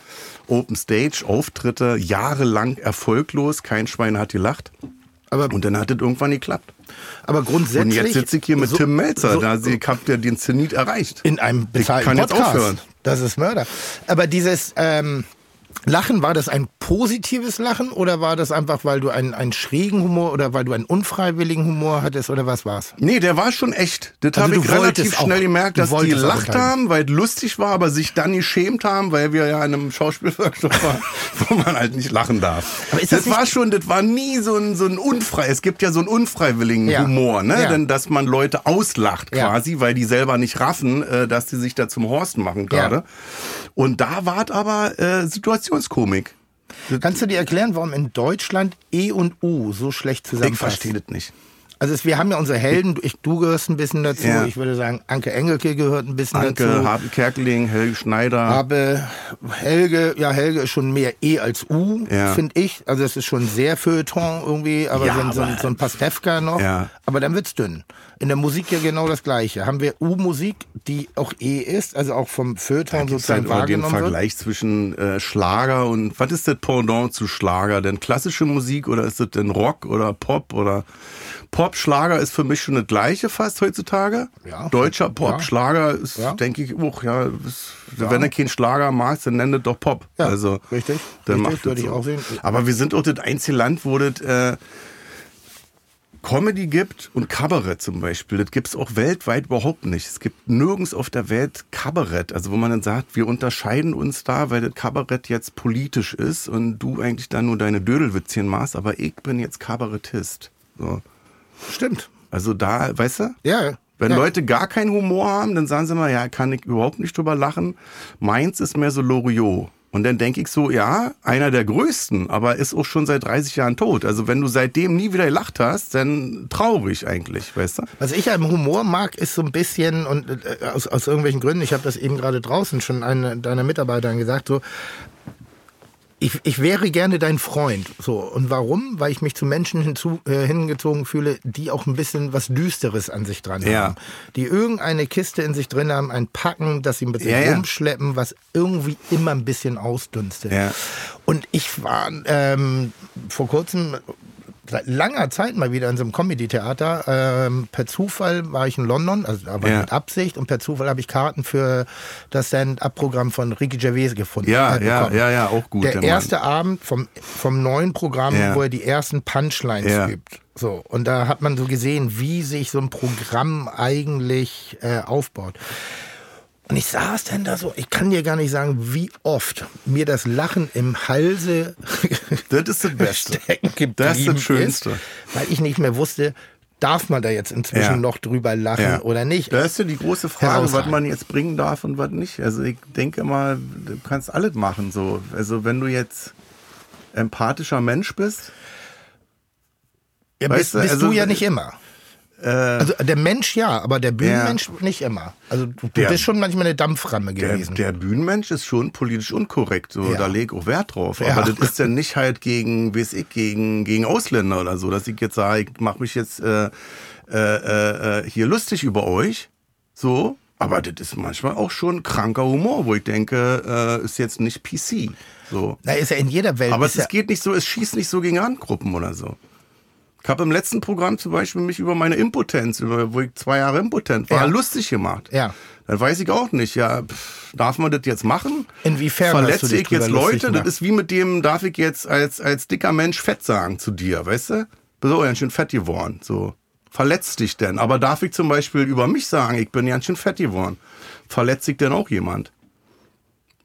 Open Stage, Auftritte, jahrelang erfolglos. Kein Schwein hat gelacht. Aber, Und dann hat es irgendwann geklappt. aber Und grundsätzlich. jetzt sitze ich hier mit so- Tim Melzer. so- da ich hab ja den Zenit erreicht. in einem bezahlten kann jetzt Podcast. aufhören. Das ist Mörder. Aber dieses ähm, Lachen, war das ein positives Lachen oder war das einfach, weil du einen, einen schrägen Humor oder weil du einen unfreiwilligen Humor hattest oder was war's? Nee, der war schon echt. Das Also habe ich relativ wolltest auch- schnell gemerkt, dass die gelacht haben, weil es lustig war, aber sich dann geschämt haben, weil wir ja in einem Schauspielworkshop waren, wo man halt nicht lachen darf. Aber ist das das war schon, das war nie so ein, so ein unfrei, es gibt ja so einen unfreiwilligen Ja. Humor, ne? Ja. Denn, dass man Leute auslacht Ja. quasi, weil die selber nicht raffen, äh, dass die sich da zum Horst machen gerade. Und da war es aber äh, Situationskomik. Kannst du dir erklären, warum in Deutschland E und U so schlecht Ich zusammenpassen? verstehe das nicht. Also es, wir haben ja unsere Helden, ich, du gehörst ein bisschen dazu, Ja. ich würde sagen, Anke Engelke gehört ein bisschen Anke, dazu. Harpe Kerkeling, Helge Schneider. Habe Helge, ja, Helge ist schon mehr E als U, Ja. finde ich. Also es ist schon sehr Feuilleton irgendwie, aber, Ja, so, ein- so, ein- so ein Pastewka noch. Aber dann wird's dünn. In der Musik ja genau das Gleiche. Haben wir U-Musik, die auch E ist, also auch vom Feuilleton sozusagen halt auch den wahrgenommen wird. Vergleich zwischen äh, Schlager und was ist das Pendant zu Schlager? Denn klassische Musik oder ist das denn Rock oder Pop oder Pop, Schlager ist für mich schon das gleiche fast heutzutage. Ja. Deutscher Pop, Ja. Schlager ist, Ja. denke ich, auch, ja, ist, wenn du keinen Schlager magst, dann nenn das doch Pop. Ja, also, richtig, Dann richtig, macht ich so. auch sehen. Aber wir sind auch das einzige Land, wo das äh, Comedy gibt und Kabarett zum Beispiel. Das gibt's auch weltweit überhaupt nicht. Es gibt nirgends auf der Welt Kabarett. Also wo man dann sagt, wir unterscheiden uns da, weil das Kabarett jetzt politisch ist und du eigentlich da nur deine Dödelwitzchen machst, aber ich bin jetzt Kabarettist. So. Stimmt. Also da, weißt du? Ja, Wenn Ja. Leute gar keinen Humor haben, dann sagen sie mal, ja, kann ich überhaupt nicht drüber lachen. Meins ist mehr so Loriot. Und dann denke ich so, ja, einer der größten, aber ist auch schon seit 30 Jahren tot. Also wenn du seitdem nie wieder gelacht hast, dann traurig eigentlich, weißt du? Was ich am Humor mag, ist so ein bisschen, und äh, aus, aus irgendwelchen Gründen, ich habe das eben gerade draußen schon einer deiner Mitarbeitern gesagt, so, ich, ich wäre gerne dein Freund. So. Und warum? Weil ich mich zu Menschen hinzu, äh, hingezogen fühle, die auch ein bisschen was Düsteres an sich dran Ja. haben. Die irgendeine Kiste in sich drin haben, ein Packen, das sie mit sich Ja, ja. rumschleppen, was irgendwie immer ein bisschen ausdünstet. Ja. Und ich war ähm, vor kurzem seit langer Zeit mal wieder in so einem Comedy-Theater. Ähm, per Zufall war ich in London, also aber Ja. mit Absicht, und per Zufall habe ich Karten für das Stand-Up-Programm von Ricky Gervais gefunden. Ja, äh, ja, ja, ja, auch gut. Der Mann. erste Abend vom, vom neuen Programm, Ja. wo er die ersten Punchlines Ja. übt. So, und da hat man so gesehen, wie sich so ein Programm eigentlich äh, aufbaut. Und ich saß denn da so, ich kann dir gar nicht sagen, wie oft mir das Lachen im Halse Das ist das Beste. stecken geblieben Das ist das Schönste. Ist, weil ich nicht mehr wusste, darf man da jetzt inzwischen Ja. noch drüber lachen Ja. oder nicht. Da ist ja die große Frage, was man jetzt bringen darf und was nicht. Also ich denke mal, du kannst alles machen so. Also wenn du jetzt empathischer Mensch bist, Ja, weißt bist, du, bist also, du ja nicht immer. Äh, Also der Mensch ja, aber der Bühnenmensch nicht immer. Also du, Der- bist schon manchmal eine Dampframme der, gewesen. der Bühnenmensch ist schon politisch unkorrekt. So, Ja. Da leg ich auch Wert drauf. Ja. Aber das ist ja nicht halt gegen, weiß ich, gegen, gegen Ausländer oder so, dass ich jetzt sage, ich mache mich jetzt äh, äh, äh, hier lustig über euch. So. Aber das ist manchmal auch schon kranker Humor, wo ich denke, äh, ist jetzt nicht PC. So. Na, ist ja in jeder Welt. Aber es ja, geht nicht so, es schießt nicht so gegen Randgruppen oder so. Ich habe im letzten Programm zum Beispiel mich über meine Impotenz, über, wo ich zwei Jahre impotent war, Ja. lustig gemacht. Ja. Dann weiß ich auch nicht, ja, pff, darf man das jetzt machen? Inwiefern du Verletze ich jetzt Leute? Das ist wie mit dem, darf ich jetzt als, als dicker Mensch fett sagen zu dir, weißt du? Bist auch ganz schön fett geworden, so. Verletzt dich denn? Aber darf ich zum Beispiel über mich sagen, ich bin ganz schön fett geworden? Verletzt sich denn auch jemand?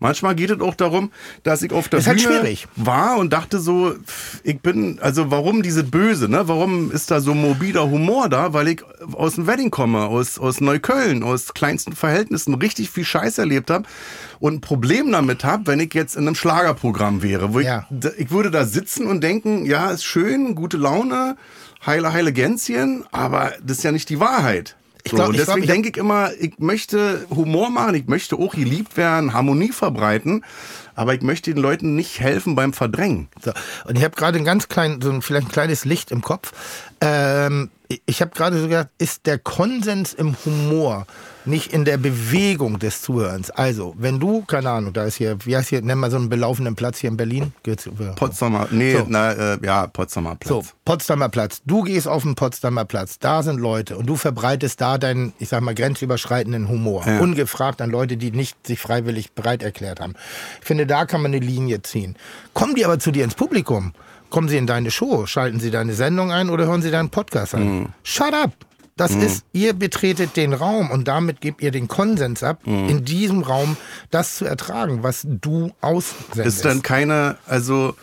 Manchmal geht es auch darum, dass ich auf der Ist halt Bühne war und dachte so, ich bin, also warum diese Böse, ne? Warum ist da so morbider Humor da? Weil ich aus dem Wedding komme, aus, aus Neukölln, aus kleinsten Verhältnissen richtig viel Scheiß erlebt habe und ein Problem damit habe, wenn ich jetzt in einem Schlagerprogramm wäre, wo Ja. ich, ich würde da sitzen und denken, ja, ist schön, gute Laune, heile, heile Gänschen, aber das ist ja nicht die Wahrheit. Ich So, glaub- und ich glaub, deswegen ich denke ich immer, ich möchte Humor machen, ich möchte auch geliebt werden, Harmonie verbreiten, aber ich möchte den Leuten nicht helfen beim Verdrängen. So. Und ich habe gerade ein ganz klein, so ein, vielleicht ein kleines Licht im Kopf. Ähm, ich- habe gerade so gedacht, ist der Konsens im Humor nicht in der Bewegung des Zuhörens? Also, wenn du, keine Ahnung, da ist hier, wie heißt hier, nenn mal so einen belaufenen Platz hier in Berlin. Geht's über? Potsdamer, nee, So. na, äh, ja, Potsdamer Platz. So, Potsdamer Platz. Du gehst auf den Potsdamer Platz. Da sind Leute und du verbreitest da deinen, ich sag mal, grenzüberschreitenden Humor. Ja. Ungefragt an Leute, die nicht sich freiwillig bereit erklärt haben. Ich finde, da kann man eine Linie ziehen. Kommen die aber zu dir ins Publikum? Kommen sie in deine Show? Schalten sie deine Sendung ein oder hören sie deinen Podcast an? Mhm. Shut up! Das ist, ihr betretet den Raum und damit gebt ihr den Konsens ab, Mhm. in diesem Raum das zu ertragen, was du aussendest. Ist dann keine, also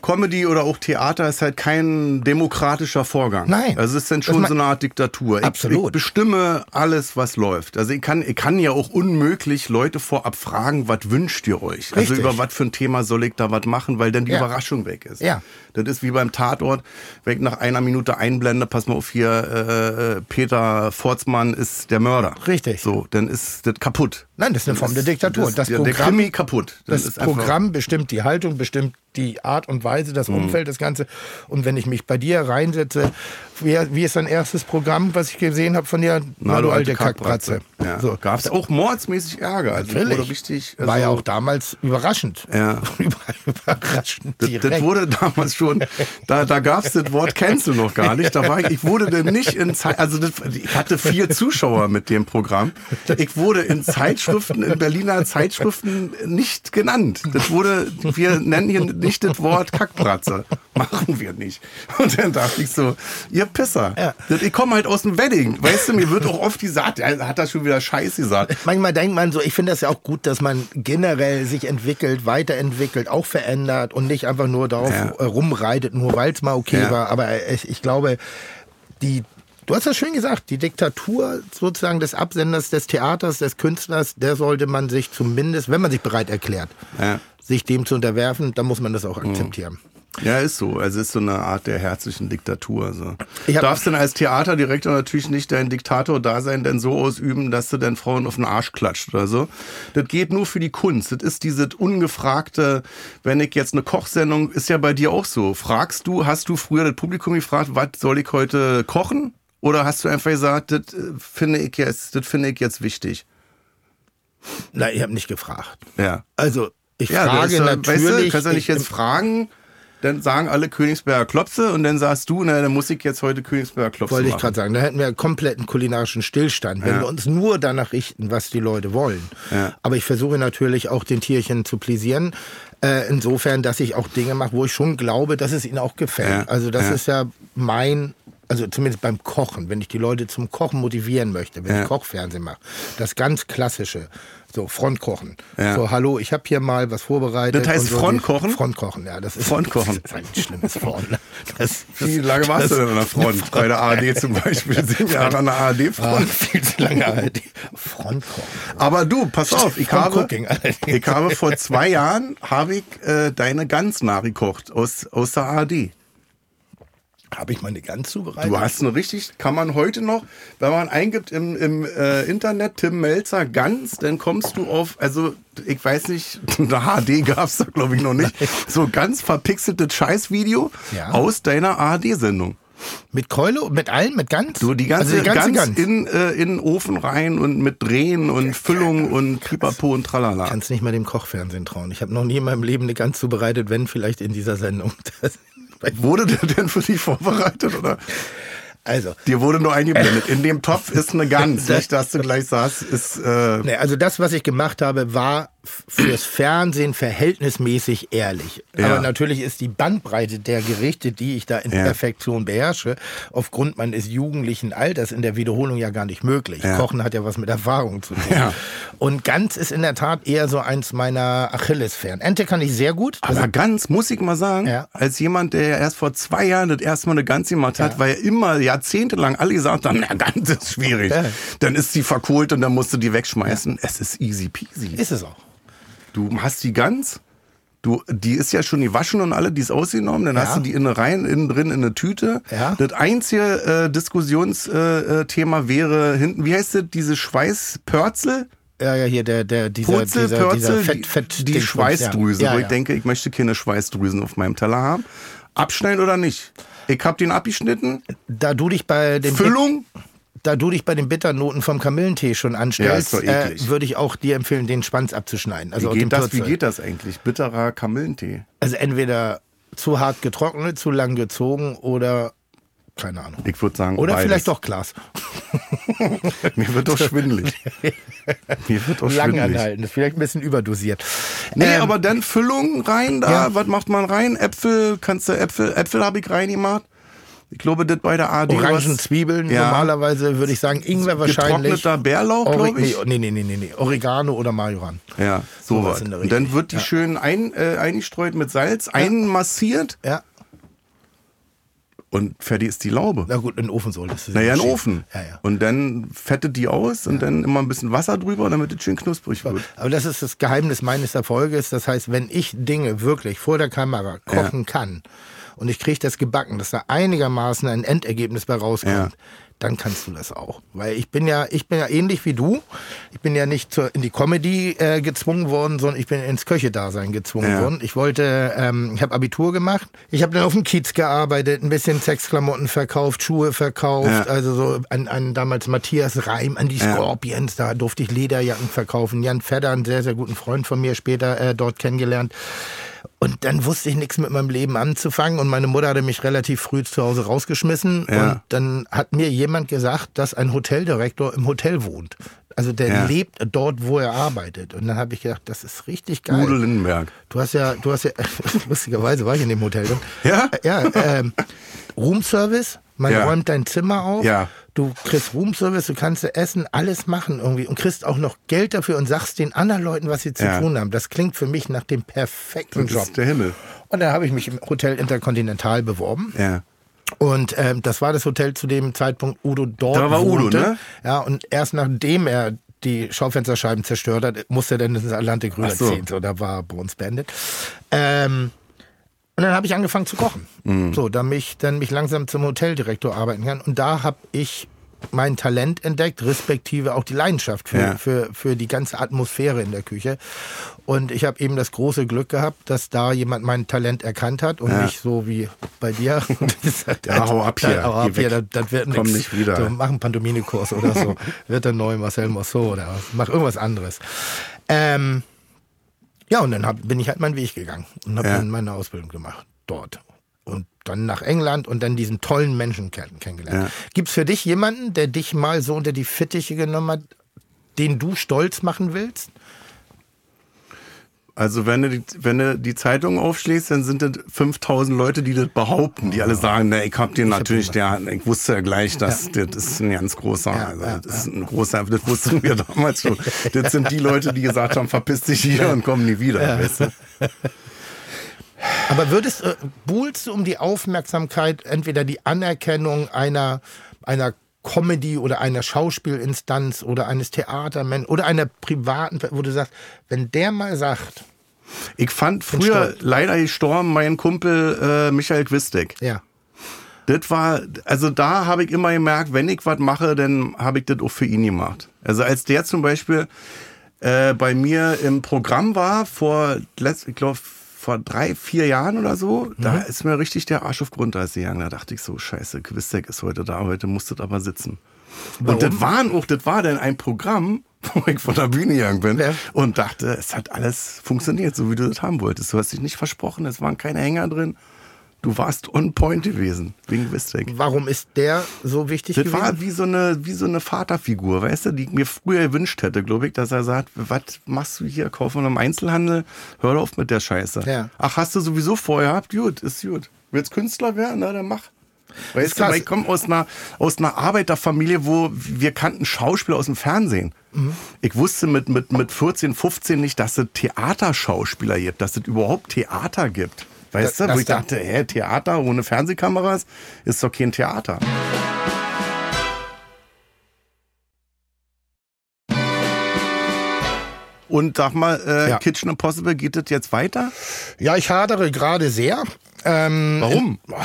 Comedy oder auch Theater ist halt kein demokratischer Vorgang. Nein. Also es ist dann Das schon so eine Art Diktatur. Ich, Absolut. ich bestimme alles, was läuft. Also ich kann, ich kann ja auch unmöglich Leute vorab fragen, was wünscht ihr euch? Also Richtig. über was für ein Thema soll ich da was machen, weil dann die Ja. Überraschung weg ist. Ja. Das ist wie beim Tatort, wenn ich nach einer Minute einblende, pass mal auf hier, äh, äh, Peter Forzmann ist der Mörder. Richtig. So, dann ist das kaputt. Nein, das ist eine Form der Diktatur. Das, Das der, der Programm- Krimi kaputt. Dann Das Programm bestimmt die Haltung, bestimmt die Art und Weise, das Mhm. Umfeld, das Ganze. Und wenn ich mich bei dir reinsetze, wie, wie ist dein erstes Programm, was ich gesehen habe von dir? Na, du alte Kackbratze. Ja. So. Gab es auch mordsmäßig Ärger. Also das Natürlich. richtig. War also, ja auch damals überraschend. Ja. Über- überraschend Das, direkt. das wurde damals schon, da, da gab es das Wort Cancel noch gar nicht. Da war ich, ich wurde denn nicht in Zeit, also das, ich hatte vier Zuschauer mit dem Programm. Ich wurde in Zeitschriften, in Berliner Zeitschriften nicht genannt. Das wurde, wir nennen hier nicht das Wort Kackbratze. Machen wir nicht. Und dann dachte ich so, ihr Pisser. Ja. Ich komme halt aus dem Wedding. Weißt du, mir wird auch oft gesagt, er hat das schon wieder Scheiß gesagt. Manchmal denkt man so, ich finde das ja auch gut, dass man generell sich entwickelt, weiterentwickelt, auch verändert und nicht einfach nur darauf Ja. äh, rumreitet, nur weil es mal okay Ja. war. Aber ich, ich glaube, die Du hast das schön gesagt, die Diktatur sozusagen des Absenders, des Theaters, des Künstlers, der sollte man sich zumindest, wenn man sich bereit erklärt, Ja. Sich dem zu unterwerfen, dann muss man das auch akzeptieren. Ja, ist so. Also ist so eine Art der herzlichen Diktatur. So. Ich Du hab- darfst dann als Theaterdirektor natürlich nicht dein Diktator-Dasein dann so ausüben, dass du dann Frauen auf den Arsch klatscht oder so. Das geht nur für die Kunst. Das ist dieses ungefragte, wenn ich jetzt eine Kochsendung, ist ja bei dir auch so. Fragst du, hast du früher das Publikum gefragt, was soll ich heute kochen? Oder hast du einfach gesagt, das äh, finde ich jetzt, das finde ich jetzt wichtig? Nein, ich habe nicht gefragt. Ja. Also ich Ja, frage ja, natürlich. Weißt du, kannst ja nicht ich- jetzt fragen, dann sagen alle Königsberger Klopse und dann sagst du, na, dann muss ich jetzt heute Königsberger Klopse Wollte ich machen. gerade sagen, da hätten wir einen kompletten kulinarischen Stillstand, wenn Ja. wir uns nur danach richten, was die Leute wollen. Ja. Aber ich versuche natürlich auch den Tierchen zu pläsieren, äh, insofern, dass ich auch Dinge mache, wo ich schon glaube, dass es ihnen auch gefällt. Ja. Also das ist ja mein, also zumindest beim Kochen, wenn ich die Leute zum Kochen motivieren möchte, wenn Ja. ich Kochfernsehen mache, das ganz klassische, so Frontkochen. Ja. So, hallo, ich habe hier mal was vorbereitet. Das heißt so. Frontkochen? Frontkochen, ja. Das ist, Frontkochen. Das ist ein schlimmes Wort. ne? Das, Wie lange warst du denn an der Front? Bei der ARD zum Beispiel. Sieben Jahre an der Ah, ARD-Front. viel zu lange halt. Frontkochen. Aber du, pass auf, ich habe, ich habe vor zwei Jahren habe ich äh, deine Gans nachgekocht aus, aus der ARD. Habe ich meine Gans zubereitet? Du hast eine richtig, kann man heute noch, wenn man eingibt im, im äh, Internet Tim Melzer Gans, dann kommst du auf, also ich weiß nicht, eine HD gab's da glaube ich noch nicht, so ganz verpixeltes Scheißvideo Ja. aus deiner ARD-Sendung. Mit Keule, mit allem, mit Gans? So die ganze, also die ganze Gans, Gans. In, äh, in den Ofen rein und mit Drehen und Füllung und Pipapo und Tralala. Kannst nicht mal dem Kochfernsehen trauen. Ich habe noch nie in meinem Leben eine Gans zubereitet, wenn vielleicht in dieser Sendung. Das, Wurde der denn für dich vorbereitet oder? also, Dir wurde nur eingeblendet. In dem Topf ist eine Gans. Nicht, dass du gleich sagst, ist, äh, nee, also das, was ich gemacht habe, war fürs Fernsehen verhältnismäßig ehrlich. Ja. Aber natürlich ist die Bandbreite der Gerichte, die ich da in Ja. Perfektion beherrsche, aufgrund meines jugendlichen Alters in der Wiederholung ja gar nicht möglich. Ja. Kochen hat ja was mit Erfahrung zu tun. Und Gans ist in der Tat eher so eins meiner Achillesfernen. Ente kann ich sehr gut. Aber ganz, muss ich mal sagen, als jemand, der ja erst vor zwei Jahren das erste Mal eine Gans gemacht hat, Ja. weil immer jahrzehntelang alle gesagt haben, na, Gans ist schwierig. Dann ist sie verkohlt und dann musst du die wegschmeißen. Es ist easy peasy. ist es auch. Du hast die Gans, du, die ist ja schon gewaschen und alle, die ist ausgenommen, dann Ja. hast du die innen rein, innen drin in eine Tüte. Ja. Das einzige äh, Diskussionsthema äh, Thema wäre hinten, wie heißt das, diese Schweißpörzel? Ja, ja, hier der, der, dieser, Purzel, dieser, dieser Pörzel, Fett, die, Fett, die Dingsbums, Schweißdrüse, ja. wo ich denke, ich möchte keine Schweißdrüsen auf meinem Teller haben. Abschneiden oder nicht? Ich habe den abgeschnitten. Da du dich bei dem Füllung? Da du dich bei den Bitternoten vom Kamillentee schon anstellst, Ja, äh, würde ich auch dir empfehlen, den Schwanz abzuschneiden. Also Wie geht, das, wie geht das eigentlich? Bitterer Kamillentee. Also entweder zu hart getrocknet, zu lang gezogen oder keine Ahnung. Ich würde sagen, Oder beides. vielleicht doch Glas. Mir wird doch schwindelig. Mir wird doch Lang schwindelig. anhalten. Das ist vielleicht ein bisschen überdosiert. Nee, Ähm, aber dann Füllung rein da. Ja. Was macht man rein? Äpfel, kannst du Äpfel, Äpfel habe ich reingemacht. Ich glaube, das bei der AD Orangen, Zwiebeln, Ja. normalerweise würde ich sagen Ingwer wahrscheinlich. Getrockneter Bärlauch, glaube ich. Nee, nee, nee, nee, nee. Oregano oder Majoran. Ja, Sowas der Und dann wird die Ja. schön ein, äh, eingestreut mit Salz, einmassiert Ja. und fertig ist die Laube. Na gut, in den Ofen du sie Naja, in den. Ofen. Ja, ja. Und dann fettet die aus und dann immer ein bisschen Wasser drüber, damit es schön knusprig wird. Aber das ist das Geheimnis meines Erfolges. Das heißt, wenn ich Dinge wirklich vor der Kamera kochen kann und ich kriege das gebacken, dass da einigermaßen ein Endergebnis bei rauskommt, Ja. dann kannst du das auch. Weil ich bin ja, ich bin ja ähnlich wie du. Ich bin ja nicht zur, in die Comedy äh, gezwungen worden, sondern ich bin ins Köche-Dasein gezwungen Ja. worden. Ich wollte, ähm, ich habe Abitur gemacht. Ich habe dann auf dem Kiez gearbeitet, ein bisschen Sexklamotten verkauft, Schuhe verkauft, Ja. also so an, an damals Matthias Reim, an die. Scorpions, da durfte ich Lederjacken verkaufen. Jan Fedder, einen sehr, sehr guten Freund von mir, später äh, dort kennengelernt. Und dann wusste ich nichts mit meinem Leben anzufangen und meine Mutter hatte mich relativ früh zu Hause rausgeschmissen. Ja. Und dann hat mir jemand gesagt, dass ein Hoteldirektor im Hotel wohnt. Also der Ja. lebt dort, wo er arbeitet. Und dann habe ich gedacht, das ist richtig geil. Udo Lindenberg. Du hast ja, du hast ja, lustigerweise war ich in dem Hotel drin. Ja? Ja, ähm, Roomservice, man Ja. räumt dein Zimmer auf. Ja. Du kriegst Roomservice, du kannst essen, alles machen irgendwie und kriegst auch noch Geld dafür und sagst den anderen Leuten, was sie zu Ja. tun haben. Das klingt für mich nach dem perfekten Das Job. ist der Himmel. Und da habe ich mich im Hotel Intercontinental beworben. Ja. Und ähm, das war das Hotel zu dem Zeitpunkt Udo dort Da war Udo, wohnte. ne? Ja, und erst nachdem er die Schaufensterscheiben zerstört hat, musste er dann ins Atlantik Ach so. rüberziehen. So. da war Bones Bandit. Ähm, und dann habe ich angefangen zu kochen. Mhm. So, damit ich dann mich langsam zum Hoteldirektor arbeiten kann. Und da habe ich mein Talent entdeckt, respektive auch die Leidenschaft für, Ja. für, für die ganze Atmosphäre in der Küche. Und ich habe eben das große Glück gehabt, dass da jemand mein Talent erkannt hat und Ja. nicht so wie bei dir. Ja, hau ab hier. Hau ab hier, das, das wird Komm nix. nicht wieder. So, mach einen Pantomimekurs oder so. wird der neue Marcel Mosso oder was. Mach irgendwas anderes. Ähm, ja, und dann hab, bin ich halt meinen Weg gegangen und habe Ja. dann meine Ausbildung gemacht dort. Und dann nach England und dann diesen tollen Menschen kenn- kennengelernt. Ja. Gibt's für dich jemanden, der dich mal so unter die Fittiche genommen hat, den du stolz machen willst? Also wenn du, die, wenn du die Zeitung aufschlägst, dann sind das 5000 Leute, die das behaupten, die alle sagen, ne, ich hab den natürlich, der, ich wusste ja gleich, dass das ist ein ganz großer, Ja, also ja, das ist ein großer, das wussten wir damals schon. Das sind die Leute, die gesagt haben, verpiss dich hier und komm nie wieder, weißt du? Aber würdest, äh, buhlst du um die Aufmerksamkeit, entweder die Anerkennung einer, einer Comedy oder einer Schauspielinstanz oder eines Theatermen oder einer privaten, wo du sagst, wenn der mal sagt, Ich fand früher leider gestorben mein Kumpel äh, Michael Quistek. ja, Das war, also da habe ich immer gemerkt, wenn ich was mache, dann habe ich das auch für ihn gemacht. Also als der zum Beispiel äh, bei mir im Programm war, vor, ich glaube, vor drei, vier Jahren oder so, da ist mir richtig der Arsch auf Grundeis gegangen. Da dachte ich so, scheiße, Quistek ist heute da, heute musst du aber sitzen. Und das waren auch, das war dann ein Programm, wo ich von der Bühne gegangen bin Ja. und dachte, es hat alles funktioniert, so wie du das haben wolltest. Du hast dich nicht versprochen, es waren keine Hänger drin. Du warst on point gewesen, wegen Quistek. warum ist der so wichtig Das gewesen? war wie so eine, wie so eine Vaterfigur, weißt du, die ich mir früher gewünscht hätte, glaube ich, dass er sagt, was machst du hier, kaufen wir im Einzelhandel, hör auf mit der Scheiße. Ja. Ach, hast du sowieso vorher gehabt? Gut, ist gut. Willst Künstler werden? Na, dann mach. Weißt du, ich komme aus einer, aus einer Arbeiterfamilie, wo wir kannten Schauspieler aus dem Fernsehen. Mhm. Ich wusste mit, mit, mit 14, 15 nicht, dass es Theaterschauspieler gibt, dass es überhaupt Theater gibt. Weißt Da- du, wo ich da- dachte, hä, Theater ohne Fernsehkameras ist doch kein Theater. Und sag mal, äh, Ja. Kitchen Impossible, geht das jetzt weiter? ja, ich hadere gerade sehr. Ähm, Warum? in-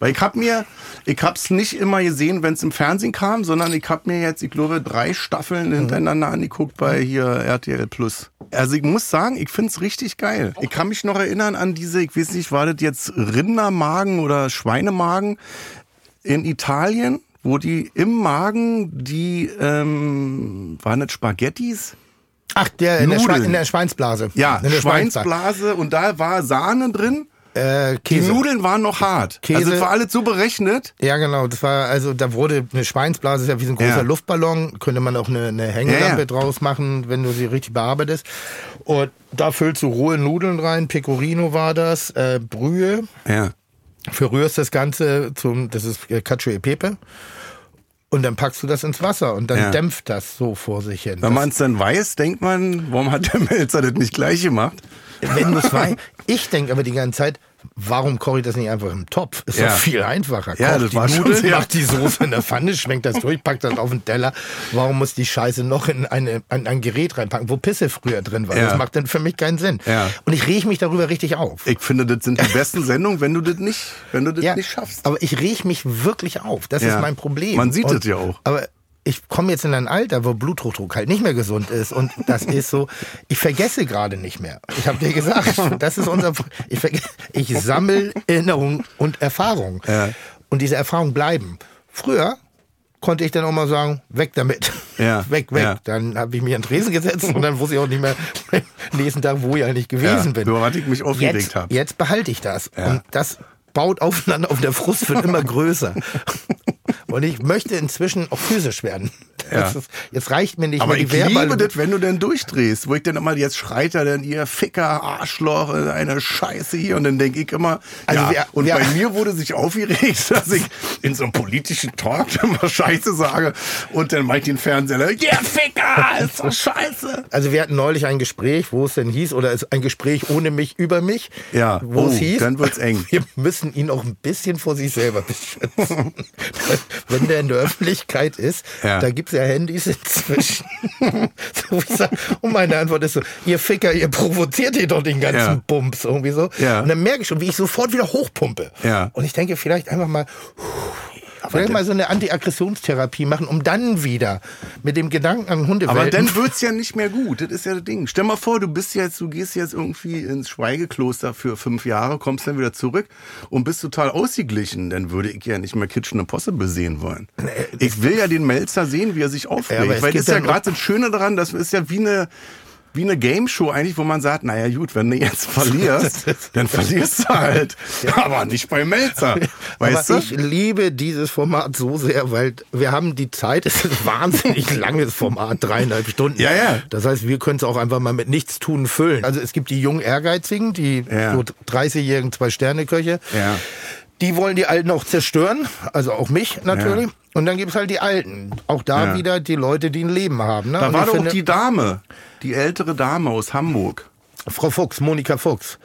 Weil ich hab mir, ich hab's nicht immer gesehen, wenn es im Fernsehen kam, sondern ich hab mir jetzt, ich glaube, drei Staffeln hintereinander angeguckt bei hier RTL Plus. Also ich muss sagen, ich find's richtig geil. Ich kann mich noch erinnern an diese, ich weiß nicht, war das jetzt Rindermagen oder Schweinemagen in Italien, wo die im Magen die, ähm, waren das Spaghettis? Ach, der in der, in der Schweinsblase. Ja, in der Schweinsblase. Schweinsblase und da war Sahne drin. Äh, Die Käse. Nudeln waren noch hart. Käse. Also es war alles so berechnet. Ja, genau. Das war, also da wurde eine Schweinsblase, ist ja wie so ein großer Ja. Luftballon. Könnte man auch eine, eine Hängelampe Ja, ja. draus machen, wenn du sie richtig bearbeitest. Und da füllst du rohe Nudeln rein. Pecorino war das. Äh, Brühe. Ja. Verrührst das Ganze zum, das ist äh, Cacio e Pepe. Und dann packst du das ins Wasser und dann Ja. dämpft das so vor sich hin. Wenn man es dann weiß, denkt man, warum hat der Melzer das nicht gleich gemacht? Wenn du es weißt. Ich denke aber die ganze Zeit, warum koche ich das nicht einfach im Topf? Ist Ja. doch viel einfacher. Ja, Koch das die war schon Nudeln, sehr- mach die Soße in der Pfanne, schwenkt das durch, packt das auf den Teller. Warum muss die Scheiße noch in eine, ein, ein Gerät reinpacken, wo Pisse früher drin war? Ja. Das macht dann für mich keinen Sinn. Ja. Und ich reg mich darüber richtig auf. Ich finde, das sind die besten Sendungen, wenn du das nicht, wenn du das nicht schaffst. Aber ich reg mich wirklich auf. Das Ja. ist mein Problem. Man sieht es ja auch. Aber ich komme jetzt in ein Alter, wo Bluthochdruck halt nicht mehr gesund ist. Und das ist so, ich vergesse gerade nicht mehr. Ich habe dir gesagt, das ist unser, ich, verge- ich sammle Erinnerungen und Erfahrungen. Ja. Und diese Erfahrungen bleiben. Früher konnte ich dann auch mal sagen, weg damit. Ja, Weg, weg. ja. Dann habe ich mich an den Tresen gesetzt und dann wusste ich auch nicht mehr nächsten Tag, wo ich eigentlich gewesen Ja, bin. über was ich mich aufgeregt jetzt, hab. Jetzt behalte ich das. Ja. Und das baut aufeinander und der Frust wird immer größer. Und ich möchte inzwischen auch physisch werden. Das ist, jetzt reicht mir nicht Aber mehr ich die Verbal- liebe das, wenn du denn durchdrehst, wo ich dann immer, jetzt schreit er dann, ihr Ficker, Arschloch, eine Scheiße hier. Und dann denke ich immer, Also ja, wir- und wir- bei mir wurde sich aufgeregt, dass ich in so einem politischen Talk immer Scheiße sage. Und dann meint den Fernseher, ihr Ficker, ist doch Scheiße. Also wir hatten neulich ein Gespräch, wo es denn hieß, oder ein Gespräch ohne mich über mich, Ja, wo oh, es hieß, dann wird's eng. wir müssen ihn auch ein bisschen vor sich selber beschützen. Wenn der in der Öffentlichkeit ist, Ja. da gibt's ja Handys inzwischen. so, sag, und meine Antwort ist so, ihr Ficker, ihr provoziert hier doch den ganzen Ja. Bums irgendwie so. Ja. Und dann merke ich schon, wie ich sofort wieder hochpumpe. Ja. Und ich denke, vielleicht einfach mal, vielleicht mal so eine Antiaggressionstherapie machen, um dann wieder mit dem Gedanken an Hundewelpen Aber dann wird's ja nicht mehr gut. Das ist ja das Ding. Stell mal vor, du bist jetzt, du gehst jetzt irgendwie ins Schweigekloster für fünf Jahre, kommst dann wieder zurück und bist total ausgeglichen. Dann würde ich ja nicht mehr Kitchen Impossible sehen wollen. Ich will ja den Melzer sehen, wie er sich Ja, aufregt. es Weil das ist ja gerade das Schöne daran, das ist ja wie eine wie eine Game Show eigentlich, wo man sagt, naja gut, wenn du jetzt verlierst, dann verlierst du halt. Aber nicht bei Melzer. Weißt Aber du? ich liebe dieses Format so sehr, weil wir haben die Zeit, es ist ein wahnsinnig langes Format, dreieinhalb Stunden. Ja, ja. Das heißt, wir können es auch einfach mal mit nichts tun füllen. Also es gibt die jungen Ehrgeizigen, die Ja. so 30-jährigen Zwei-Sterne-Köche. Ja. Die wollen die Alten auch zerstören, also auch mich natürlich. Ja. Und dann gibt's halt die Alten. Auch da Ja. wieder die Leute, die ein Leben haben. Ne? Da Und war doch die Dame, die ältere Dame aus Hamburg. Frau Fuchs, Monika Fuchs.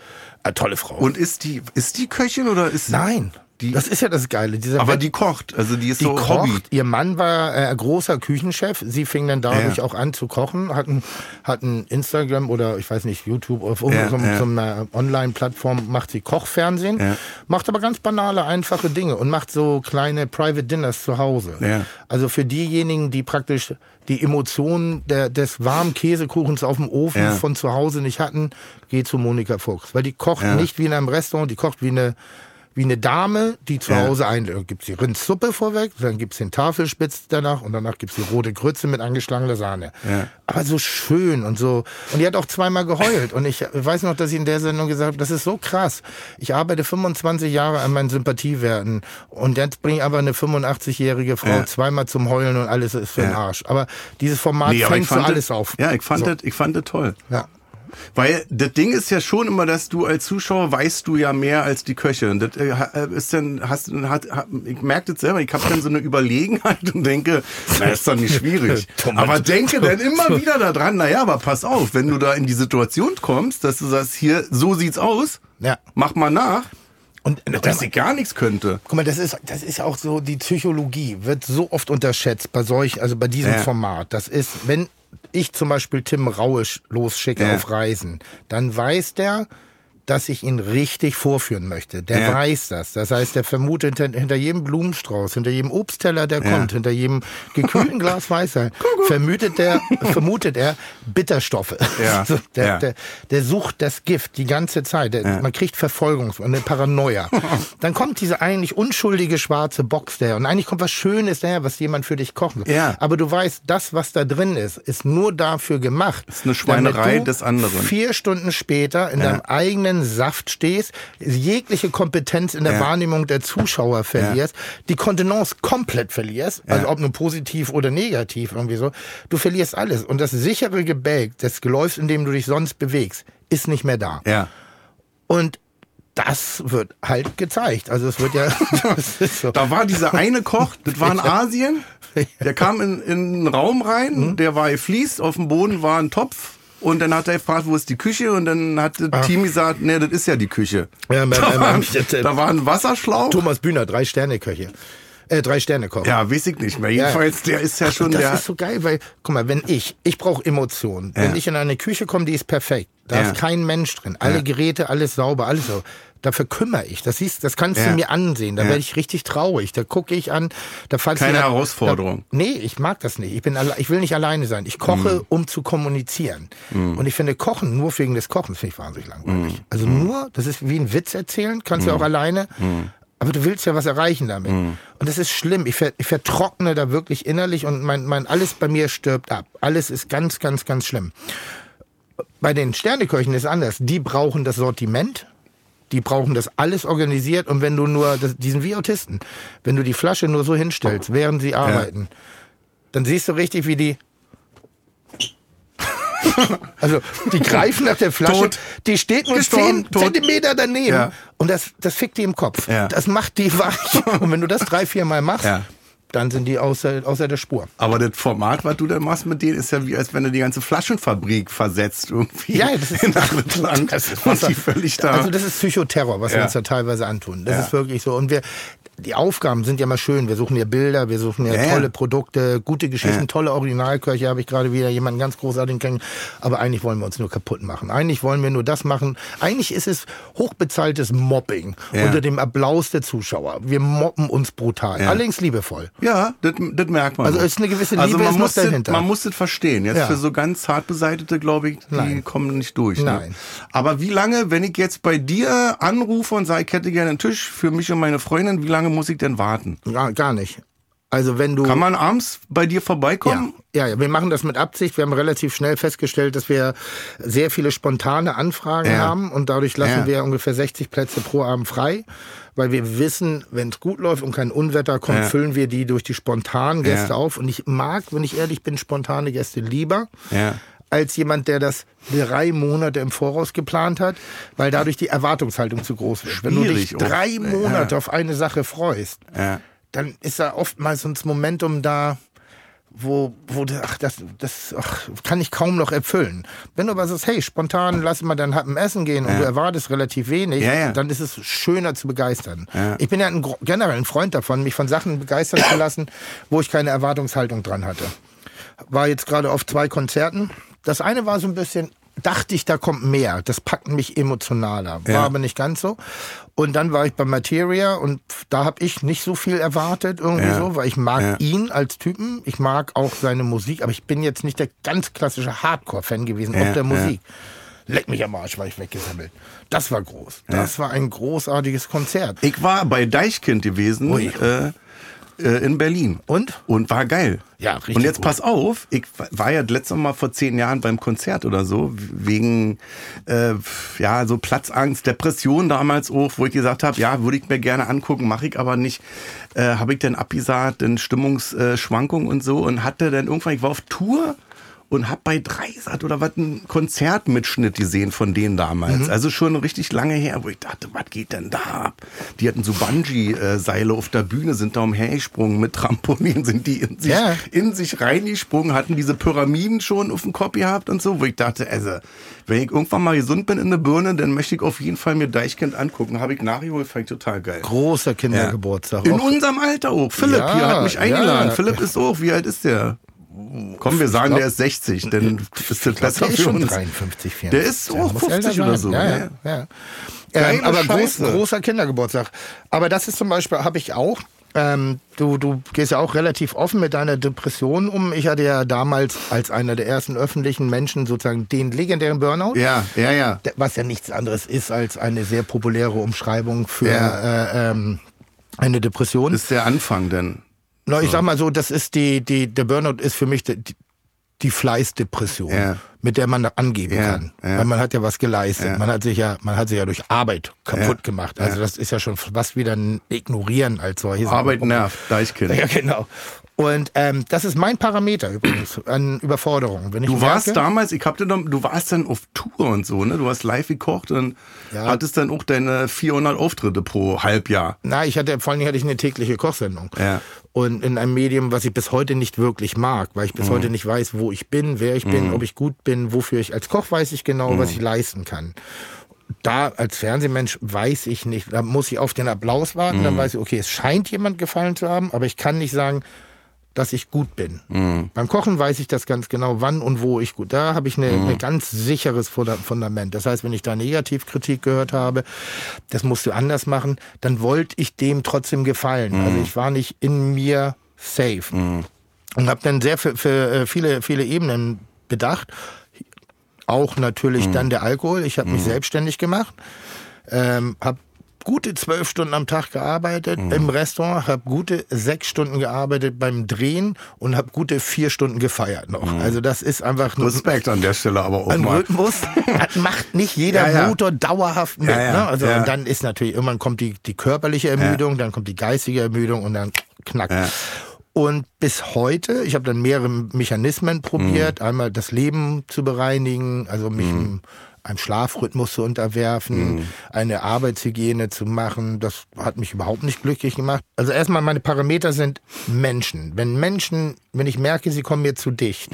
Eine tolle Frau. Und ist die, ist die Köchin oder ist Nein, Die- das ist ja das Geile. Dieser Aber Wett- die kocht, also die ist Die so Hobby. kocht. Ihr Mann war äh, großer Küchenchef. Sie fing dann dadurch Ja. auch an zu kochen, hatten hatten Instagram oder ich weiß nicht YouTube auf Ja, irgendeiner ja. so einer Online-Plattform macht sie Kochfernsehen, Ja. macht aber ganz banale, einfache Dinge und macht so kleine Private Dinners zu Hause. Also für diejenigen, die praktisch die Emotionen der, des warmen Käsekuchens auf dem Ofen Ja. von zu Hause nicht hatten, geht zu Monika Fuchs, weil die kocht Ja. nicht wie in einem Restaurant, die kocht wie eine wie eine Dame, die zu Ja. Hause ein, dann gibt's die Rindsuppe vorweg, dann gibt's den Tafelspitz danach und danach gibt's die rote Grütze mit angeschlagener Sahne. Ja. Aber so schön und so. Und die hat auch zweimal geheult. Und ich weiß noch, dass ich in der Sendung gesagt habe, das ist so krass. Ich arbeite 25 Jahre an meinen Sympathiewerten und jetzt bringe ich aber eine 85-jährige Frau Ja. zweimal zum Heulen und alles ist für den. Arsch. Aber dieses Format Nee, fängt so alles auf. Ja, ich fand so. das, ich fand das toll. Ja. Weil das Ding ist ja schon immer, dass du als Zuschauer weißt du ja mehr als die Köche. Und das äh, ha- ist dann, hast, hat, hat, ich merke das selber, ich habe dann so eine Überlegenheit und denke, na, ist doch nicht schwierig. Aber denke dann immer wieder daran, naja, aber pass auf, wenn du da in die Situation kommst, dass du sagst, hier, so sieht's aus, Ja. mach mal nach, Und dass ich gar nichts könnte. Guck mal, das ist, das ist auch so, die Psychologie wird so oft unterschätzt bei solch, also bei diesem Ja. Format. Das ist, wenn ich zum Beispiel Tim Raue sch- losschicke Ja. auf Reisen, dann weiß der, dass ich ihn richtig vorführen möchte. Der Ja. weiß das. Das heißt, der vermutet hinter, hinter jedem Blumenstrauß, hinter jedem Obstteller, der Ja. kommt, hinter jedem gekühlten Glas Weißwein, vermutet der, vermutet er Bitterstoffe. Ja. So, der, der, der sucht das Gift die ganze Zeit. Der, Man kriegt Verfolgungs- und eine Paranoia. Dann kommt diese eigentlich unschuldige schwarze Box der und eigentlich kommt was Schönes daher, was jemand für dich kocht. Ja. Aber du weißt, das, was da drin ist, ist nur dafür gemacht. ist eine Schweinerei damit du des anderen. Vier Stunden später in deinem eigenen Saft stehst, jegliche Kompetenz in der Ja. Wahrnehmung der Zuschauer verlierst, die Kontenance komplett verlierst, also ob nur positiv oder negativ irgendwie so. Du verlierst alles. Und das sichere Gebälk des Geläufs, in dem du dich sonst bewegst, ist nicht mehr da. Ja. Und das wird halt gezeigt. Also es wird ja, so. Da war dieser eine Koch, das war in Asien, der kam in, in einen Raum rein, Mhm. der war gefliest, auf dem Boden war ein Topf und dann hat er gefragt, wo ist die Küche und dann hat das Team gesagt, nee, das ist ja die Küche. Ah. Ja, ähm, da, war, jetzt, äh, da war ein Wasserschlauch. Thomas Bühner, drei Sterne Köche. Äh, drei Sterne Koch. Ja, weiß ich nicht mehr. Jedenfalls, der ist ja schon das der... ist so geil, weil, guck mal, wenn ich, ich brauche Emotionen. Wenn Ja. ich in eine Küche komme, die ist perfekt. Da Ja. ist kein Mensch drin. Alle Ja. Geräte, alles sauber, alles so. Dafür kümmere ich. Das siehst, das kannst Ja. du mir ansehen. Da Ja. werde ich richtig traurig. Da gucke ich an. Da fällt Keine mir- Herausforderung. Da, nee, ich mag das nicht. Ich bin ich will nicht alleine sein. Ich koche, um zu kommunizieren. Und ich finde Kochen nur wegen des Kochens finde ich wahnsinnig langweilig. Also nur, das ist wie ein Witz erzählen, kannst du auch alleine. Aber du willst ja was erreichen damit. Und das ist schlimm. Ich, ver, ich vertrockne da wirklich innerlich und mein, mein alles bei mir stirbt ab. Alles ist ganz, ganz, ganz schlimm. Bei den Sterneköchen ist es anders. Die brauchen das Sortiment. Die brauchen das alles organisiert. Und wenn du nur, das, die sind wie Autisten. Wenn du die Flasche nur so hinstellst, während sie arbeiten, dann siehst du richtig, wie die also die greifen nach der Flasche, Tot. die steht nur Gestorben, 10 tot. Zentimeter daneben Ja. und das, das fickt die im Kopf. Ja. Das macht die weich. Und wenn du das drei, vier Mal machst, Ja. Dann sind die außer, außer der Spur. Aber das Format, was du da machst mit denen, ist ja wie, als wenn du die ganze Flaschenfabrik versetzt irgendwie. Ja, das ist- in. Das ist und die völlig da. Also das ist Psychoterror, was wir Ja. uns da teilweise antun. Das Ja. ist wirklich so. Und wir, die Aufgaben sind ja mal schön. Wir suchen ja Bilder, wir suchen ja, Ja, ja. tolle Produkte, gute Geschichten, Ja. tolle Originalköche. Habe ich gerade wieder jemanden ganz großartigen kennen. Aber eigentlich wollen wir uns nur kaputt machen. Eigentlich wollen wir nur das machen. Eigentlich ist es hochbezahltes Mobbing Ja. unter dem Applaus der Zuschauer. Wir mobben uns brutal. Ja. Allerdings liebevoll. ja, das, merkt man. Also auch. ist eine gewisse also Liebe man ist noch muss dahinter. Man muss das verstehen. Jetzt Ja. für so ganz hart beseitete, glaube ich, die Nein. kommen nicht durch. Ne? Nein. Aber wie lange, wenn ich jetzt bei dir anrufe und sage, ich hätte gerne einen Tisch für mich und meine Freundin, wie lange muss ich denn warten? Gar, gar nicht. Also wenn du Kann man abends bei dir vorbeikommen? Ja, ja, wir machen das mit Absicht. Wir haben relativ schnell festgestellt, dass wir sehr viele spontane Anfragen Ja. haben und dadurch lassen Ja. wir ungefähr 60 Plätze pro Abend frei, weil wir wissen, wenn es gut läuft und kein Unwetter kommt, Ja. füllen wir die durch die spontanen Gäste Ja. auf. Und ich mag, wenn ich ehrlich bin, spontane Gäste lieber. Als jemand, der das drei Monate im Voraus geplant hat, weil dadurch die Erwartungshaltung zu groß wird. Wenn du dich Schwierig drei Monate Ja. auf eine Sache freust, Ja. dann ist da oftmals so ein Momentum da, wo, wo ach, das, das ach, kann ich kaum noch erfüllen. Wenn du aber sagst, hey, spontan lass mal dann haben Essen gehen und du erwartest relativ wenig, Ja, ja. dann ist es schöner zu begeistern. Ich bin ja ein, generell ein Freund davon, mich von Sachen begeistern zu lassen, wo ich keine Erwartungshaltung dran hatte. War jetzt gerade auf zwei Konzerten. Das eine war so ein bisschen, dachte ich, da kommt mehr. Das packt mich emotionaler. War Ja. aber nicht ganz so. Und dann war ich bei Materia und da habe ich nicht so viel erwartet irgendwie Ja. so, weil ich mag Ja. ihn als Typen, ich mag auch seine Musik, aber ich bin jetzt nicht der ganz klassische Hardcore-Fan gewesen, auch der. Musik. Leck mich am Arsch, war ich weggesammelt. Das war groß. Das war ein großartiges Konzert. Ich war bei Deichkind gewesen äh, äh, in Berlin. Und? Und war geil. Ja, richtig Und jetzt gut. pass auf, ich war ja das letzte Mal vor zehn Jahren beim Konzert oder so, wegen äh, ja so Platzangst, Depression damals auch, wo ich gesagt habe, ja, würde ich mir gerne angucken, mache ich aber nicht. Äh, habe ich dann abgesagt, dann Stimmungsschwankungen und so und hatte dann irgendwann, ich war auf Tour und hab bei Dreisat oder was einen Konzertmitschnitt gesehen von denen damals. Mhm. Also schon richtig lange her, wo ich dachte, was geht denn da ab? Die hatten so Bungee-Seile auf der Bühne, sind da umhergesprungen mit Trampolin, sind die in sich, Ja. in sich reingesprungen, hatten diese Pyramiden schon auf dem Kopf gehabt und so, wo ich dachte, also, wenn ich irgendwann mal gesund bin in der Birne, dann möchte ich auf jeden Fall mir Deichkind angucken. Habe ich nachgeholt, fand ich total geil. Großer Kindergeburtstag. In Och, unserem Alter auch. Philipp Ja, hier hat mich eingeladen. ja. Philipp ist auch, wie alt ist der? Komm, wir sagen, glaub- der ist 60, denn ist das besser der ist für schon uns. 53, 54. Der ist auch muss 50 älter oder so. Ja, Ja, ja. Ähm, aber groß, großer Kindergeburtstag. Aber das ist zum Beispiel, habe ich auch. Ähm, du, du gehst ja auch relativ offen mit deiner Depression um. Ich hatte ja damals als einer der ersten öffentlichen Menschen sozusagen den legendären Burnout. Ja, ja, ja. Was ja nichts anderes ist als eine sehr populäre Umschreibung für Ja. äh, ähm, eine Depression. Das ist der Anfang denn. Na, ich sag mal so, das ist die, die, der Burnout ist für mich die, die Fleißdepression, Ja. Mit der man angeben Ja, kann. ja. Weil man hat ja was geleistet. Ja. Man hat sich ja, man hat sich ja durch Arbeit kaputt gemacht. Also das ist ja schon was wieder ein Ignorieren als solches. Arbeit nervt, Deichkind. Ja, genau. Und ähm, das ist mein Parameter übrigens an Überforderung. Wenn ich Du warst merke, damals, ich hab dir noch, du warst dann auf Tour und so, ne? Du hast live gekocht und Ja. hattest dann auch deine 400 Auftritte pro Halbjahr. Na, ich hatte, vor allen Dingen hatte ich eine tägliche Kochsendung. Ja. Und in einem Medium, was ich bis heute nicht wirklich mag, weil ich bis Mhm. heute nicht weiß, wo ich bin, wer ich bin, ob ich gut bin, wofür ich als Koch weiß ich genau, Mhm. was ich leisten kann. Da als Fernsehmensch weiß ich nicht, da muss ich auf den Applaus warten, Mhm. dann weiß ich, okay, es scheint jemand gefallen zu haben, aber ich kann nicht sagen, dass ich gut bin. Mhm. Beim Kochen weiß ich das ganz genau, wann und wo ich gut. Da habe ich eine, Mhm. ein ganz sicheres Funda- Fundament. Das heißt, wenn ich da Negativkritik gehört habe, das musst du anders machen, dann wollte ich dem trotzdem gefallen. Mhm. Also ich war nicht in mir safe. Und habe dann sehr für, für äh, viele, viele Ebenen bedacht. Auch natürlich Mhm. dann der Alkohol. Ich habe mich selbstständig gemacht, ähm, habe gute zwölf Stunden am Tag gearbeitet Mhm. im Restaurant, habe gute sechs Stunden gearbeitet beim Drehen und habe gute vier Stunden gefeiert noch. Also das ist einfach ein, Respekt an der Stelle aber auch ein mal. Rhythmus. Das macht nicht jeder Ja, ja. Motor dauerhaft mit. Ja, Ne? Also und dann ist natürlich irgendwann kommt die, die körperliche Ermüdung, dann kommt die geistige Ermüdung und dann knack. Und bis heute, ich habe dann mehrere Mechanismen probiert, einmal das Leben zu bereinigen, also mich im- einem Schlafrhythmus zu unterwerfen, eine Arbeitshygiene zu machen. Das hat mich überhaupt nicht glücklich gemacht. Also erstmal meine Parameter sind Menschen. Wenn Menschen, wenn ich merke, sie kommen mir zu dicht,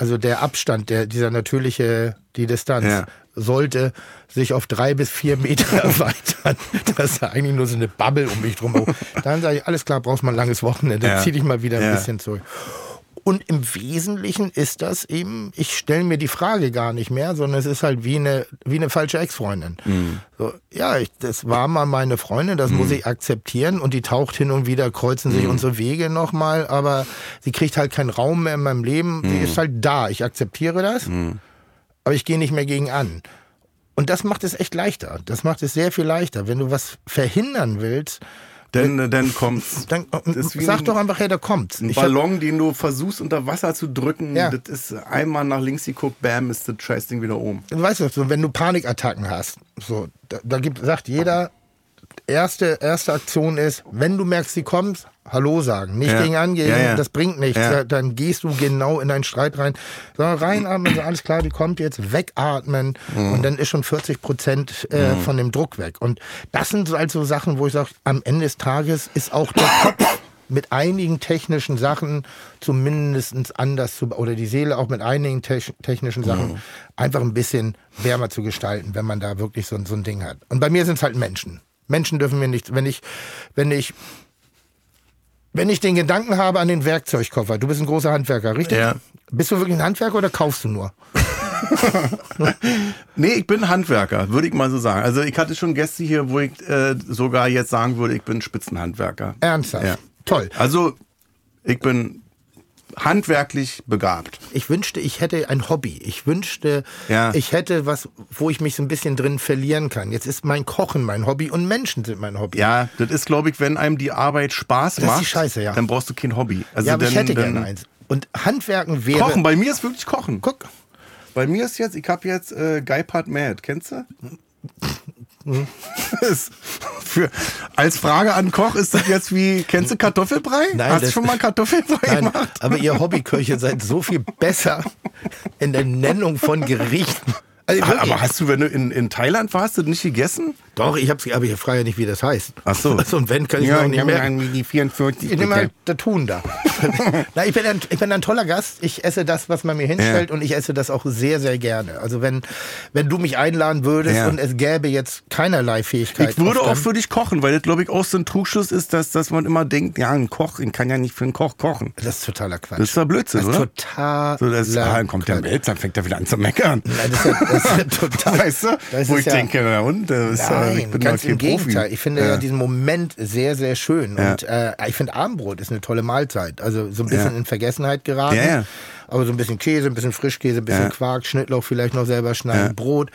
also der Abstand, der, dieser natürliche, die Distanz, Ja. sollte sich auf drei bis vier Meter erweitern. Das ist eigentlich nur so eine Bubble um mich drum. herum. Dann sage ich, alles klar, brauchst mal ein langes Wochenende, Ja. zieh dich mal wieder ein bisschen zurück. Und im Wesentlichen ist das eben, ich stelle mir die Frage gar nicht mehr, sondern es ist halt wie eine, wie eine falsche Ex-Freundin. Mhm. So, ja, ich, das war mal meine Freundin, das muss ich akzeptieren und die taucht hin und wieder, kreuzen Mhm. sich unsere Wege nochmal, aber sie kriegt halt keinen Raum mehr in meinem Leben. Sie Mhm. ist halt da, ich akzeptiere das, aber ich gehe nicht mehr gegen an. Und das macht es echt leichter. Das macht es sehr viel leichter. Wenn du was verhindern willst, Denn, äh, dann kommt's. dann ist wie sag doch einfach, hey, da kommt's. Ein Ich hab- Ballon, den du versuchst unter Wasser zu drücken, Ja. das ist einmal nach links geguckt, bam, ist das Scheißding wieder oben. Du weißt doch, so, wenn du Panikattacken hast, so, da, da gibt, sagt jeder, erste, erste Aktion ist, wenn du merkst, sie kommt, Hallo sagen. Nicht Ja. gegen angehen, Ja, ja. das bringt nichts. Dann gehst du genau in einen Streit rein. Sondern reinatmen, so, alles klar, die kommt jetzt, wegatmen Mhm. und dann ist schon 40 Prozent äh, von dem Druck weg. Und das sind halt so Sachen, wo ich sage, am Ende des Tages ist auch der Kopf mit einigen technischen Sachen zumindest anders zu, oder die Seele auch mit einigen tech- technischen Sachen einfach ein bisschen wärmer zu gestalten, wenn man da wirklich so, so ein Ding hat. Und bei mir sind es halt Menschen. Menschen dürfen mir nicht, wenn ich, wenn ich, wenn ich den Gedanken habe an den Werkzeugkoffer, du bist ein großer Handwerker, richtig? Ja. Bist du wirklich ein Handwerker oder kaufst du nur? Nee, ich bin Handwerker, würde ich mal so sagen. Also ich hatte schon Gäste hier, wo ich äh, sogar jetzt sagen würde, ich bin Spitzenhandwerker. Ernsthaft? Ja. Toll. Also ich bin handwerklich begabt. Ich wünschte, ich hätte ein Hobby. Ich wünschte, Ja. ich hätte was, wo ich mich so ein bisschen drin verlieren kann. Jetzt ist mein Kochen mein Hobby und Menschen sind mein Hobby. Ja, das ist, glaube ich, wenn einem die Arbeit Spaß ist die macht, Scheiße, ja. dann brauchst du kein Hobby. Also ja, aber ich dann- hätte dann- gerne eins. Und Handwerken wäre. Kochen, bei mir ist wirklich Kochen. Guck. Bei mir ist jetzt, ich habe jetzt äh, Geipart Mad, kennst du? Ist Für, als Frage an Koch ist das jetzt wie, kennst du Kartoffelbrei? Nein, Hast du schon mal Kartoffelbrei Nein, gemacht? aber ihr Hobbyköche seid so viel besser in der Nennung von Gerichten. Also. Aber hast du, wenn du in, in Thailand warst, das nicht gegessen? Doch, ich hab's, aber ich frage ja nicht, wie das heißt. Ach so. Also, und wenn, kann ich mir auch nicht mehr. die 44. Ich nehme halt das Tun da. Na, ich, bin ein, ich bin ein toller Gast. Ich esse das, was man mir hinstellt Ja. und ich esse das auch sehr, sehr gerne. Also wenn, wenn du mich einladen würdest Ja. und es gäbe jetzt keinerlei Fähigkeit. Ich würde auch für dich kochen, weil das, glaube ich, auch so ein Trugschluss ist, dass, dass man immer denkt, ja, ein Koch, ich kann ja nicht für einen Koch kochen. Das ist totaler Quatsch. Das ist ja Blödsinn, das ist oder? total. So, das, ah, dann kommt der Melz, dann fängt er wieder an zu meckern. Nein, das ist ja, das ist ja total. Weißt du? Das Wo ich ja- denke, na und, das ist ja, ich Nein, bin doch ganz im Profi. Gegenteil. Ich finde ja. diesen Moment sehr, sehr schön. Ja. Und äh, ich finde Abendbrot ist eine tolle Mahlzeit. Also so ein bisschen Ja. in Vergessenheit geraten. Ja, ja. Aber so ein bisschen Käse, ein bisschen Frischkäse, ein bisschen Ja. Quark, Schnittlauch vielleicht noch selber schneiden, Ja. Brot.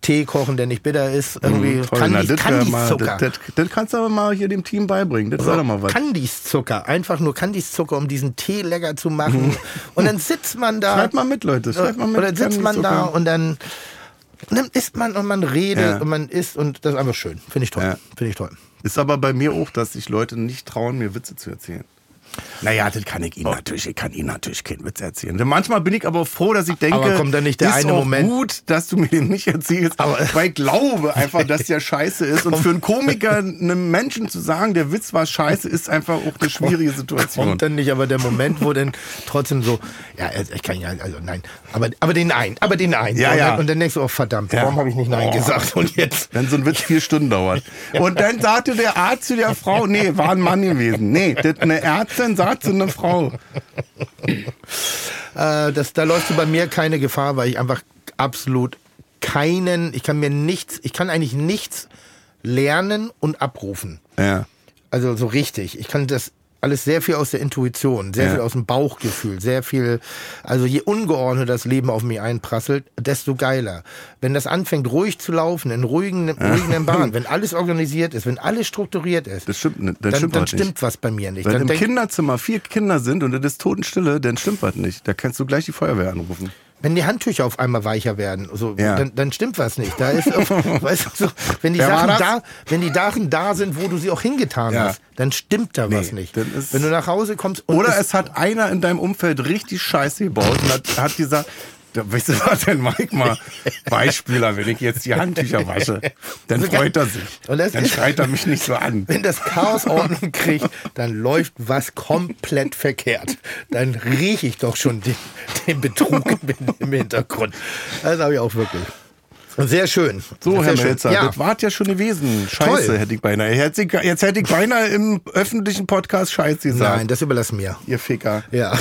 Tee kochen, der nicht bitter ist. Irgendwie Toll, na, Kandis, das, wär mal, Kandiszucker. das, das, das kannst du aber mal hier dem Team beibringen. Das wäre doch mal was. Kandiszucker. Einfach nur Kandiszucker, um diesen Tee lecker zu machen. Und dann sitzt man da. Schreib mal mit, Leute. Schreib mal mit. Oder sitzt man da und dann, und dann isst man und man redet Ja. und man isst und das ist einfach schön. Finde ich toll. Ja. Finde ich toll. Ist aber bei mir auch, dass sich Leute nicht trauen, mir Witze zu erzählen. Naja, das kann ich Ihnen natürlich, ich kann Ihnen natürlich keinen Witz erzählen. Manchmal bin ich aber froh, dass ich denke, Aber kommt dann nicht der ist eine auch Moment- gut, dass du mir den nicht erzählst, Aber- weil ich glaube einfach, dass der scheiße ist. Und für einen Komiker, einem Menschen zu sagen, der Witz war scheiße, ist einfach auch eine schwierige Situation. Kommt dann nicht aber der Moment, wo dann trotzdem so, ja, ich kann ja, also nein, aber, aber den Nein, aber den Nein. Ja, und, ja. Dann, und dann denkst du, oh verdammt, Ja. warum habe ich nicht Nein Oh. gesagt? Und jetzt, Wenn so ein Witz vier Stunden dauert. Und dann sagte der Arzt zu der Frau, nee, war ein Mann gewesen. Nee, das, eine Ärztin sagt zu einer Frau. äh, das, da läufst du bei mir keine Gefahr, weil ich einfach absolut keinen, ich kann mir nichts, ich kann eigentlich nichts lernen und abrufen. Ja. Also so richtig. Ich kann das alles sehr viel aus der Intuition, sehr Ja. viel aus dem Bauchgefühl, sehr viel, also je ungeordneter das Leben auf mich einprasselt, desto geiler. Wenn das anfängt ruhig zu laufen, in ruhigen, ruhigen Bahnen, wenn alles organisiert ist, wenn alles strukturiert ist, Das stimmt nicht. Das dann, stimmt dann was nicht. stimmt was bei mir nicht. Wenn Dann im denk, Kinderzimmer vier Kinder sind und es ist Totenstille, dann stimmt was nicht. Da kannst du gleich die Feuerwehr anrufen. Wenn die Handtücher auf einmal weicher werden, so, Ja. dann, dann stimmt was nicht. Da ist, auf, weißt du, so, wenn die Sachen da, wenn die Sachen da sind, wo du sie auch hingetan Ja. hast, dann stimmt da was Nee, nicht. dann ist- Wenn du nach Hause kommst Oder es, es hat einer in deinem Umfeld richtig Scheiße gebaut und hat, hat gesagt, da, weißt du was denn, Mike mal, Beispieler, wenn ich jetzt die Handtücher wasche, dann So freut er sich. Dann schreit er mich nicht so an. wenn das Chaos Ordnung kriegt, dann läuft was komplett verkehrt. Dann rieche ich doch schon den, den Betrug im, Hintergrund. Das habe ich auch wirklich. Sehr schön. So, Sehr Herr schön. Melzer, Ja, das war ja schon gewesen. Scheiße, Toll. hätte ich beinahe. Jetzt, hätte ich- jetzt hätte ich beinahe im öffentlichen Podcast Scheiße gesagt. nein, das überlass mir. Ihr Ficker. Ja,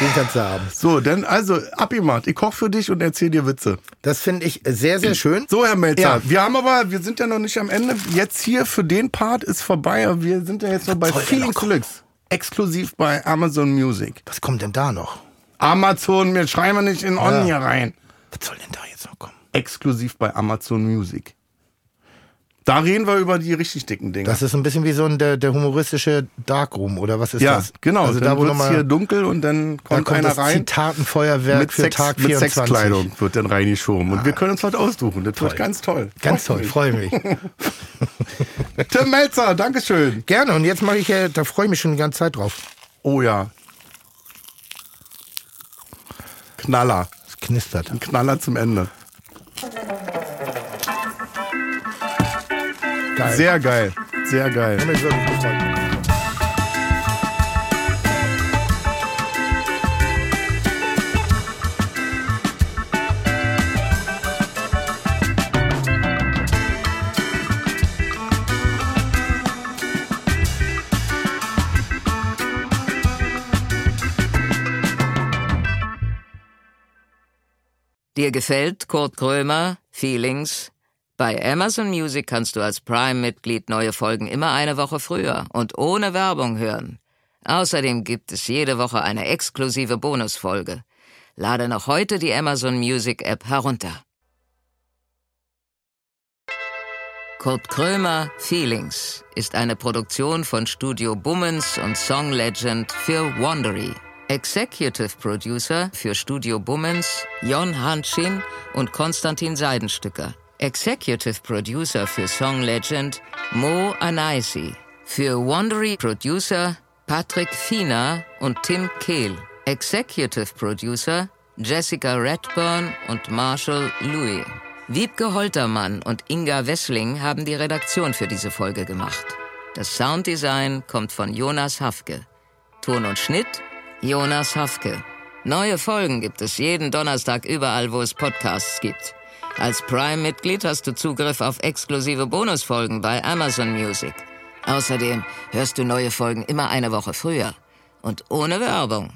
den kannst du haben. So, dann also abgemacht. Ich koche für dich und erzähl dir Witze. Das finde ich sehr, sehr schön. So, Herr Melzer, Ja. wir haben aber, wir sind ja noch nicht am Ende. Jetzt hier für den Part ist vorbei. aber Wir sind ja jetzt noch bei denn kommen? Deluxe. Exklusiv bei Amazon Music. Was kommt denn da noch? Amazon, wir schreiben nicht in On Ja. hier rein. Was soll denn da jetzt noch kommen? Exklusiv bei Amazon Music. Da reden wir über die richtig dicken Dinge. Das ist ein bisschen wie so ein der, der humoristische Darkroom oder was ist ja, das? genau. Also dann da, wird's nochmal hier dunkel und dann da kommt, kommt einer das rein. Zitatenfeuerwerk Mit, für Sex, Tag mit 24. Sexkleidung wird dann reingeschoben. Und wir können uns was aussuchen. Das wird ganz toll. Ganz toll, freue mich. Tim Melzer, Dankeschön. Gerne. Und jetzt mache ich ja, da freue ich mich schon die ganze Zeit drauf. Oh ja. Knaller. Es knistert. Ein Knaller zum Ende. Geil. Sehr geil. Sehr geil. Hab mich wirklich gefreut. Dir gefällt Kurt Krömer, Feelings? Bei Amazon Music kannst du als Prime-Mitglied neue Folgen immer eine Woche früher und ohne Werbung hören. Außerdem gibt es jede Woche eine exklusive Bonusfolge. Lade noch heute die Amazon Music App herunter. Kurt Krömer Feelings ist eine Produktion von Studio Bummens und Song Legend für Wandery. Executive Producer für Studio Bummens Jon Hanschin und Konstantin Seidenstücker. Executive Producer für Song Legend Mo Anaisi. Für Wandery Producer Patrick Fiener und Tim Kehl. Executive Producer Jessica Redburn und Marshall Louis. Wiebke Holtermann und Inga Wessling haben die Redaktion für diese Folge gemacht. Das Sounddesign kommt von Jonas Hafke. Ton und Schnitt Jonas Hafke. Neue Folgen gibt es jeden Donnerstag überall, wo es Podcasts gibt. Als Prime-Mitglied hast du Zugriff auf exklusive Bonusfolgen bei Amazon Music. Außerdem hörst du neue Folgen immer eine Woche früher und ohne Werbung.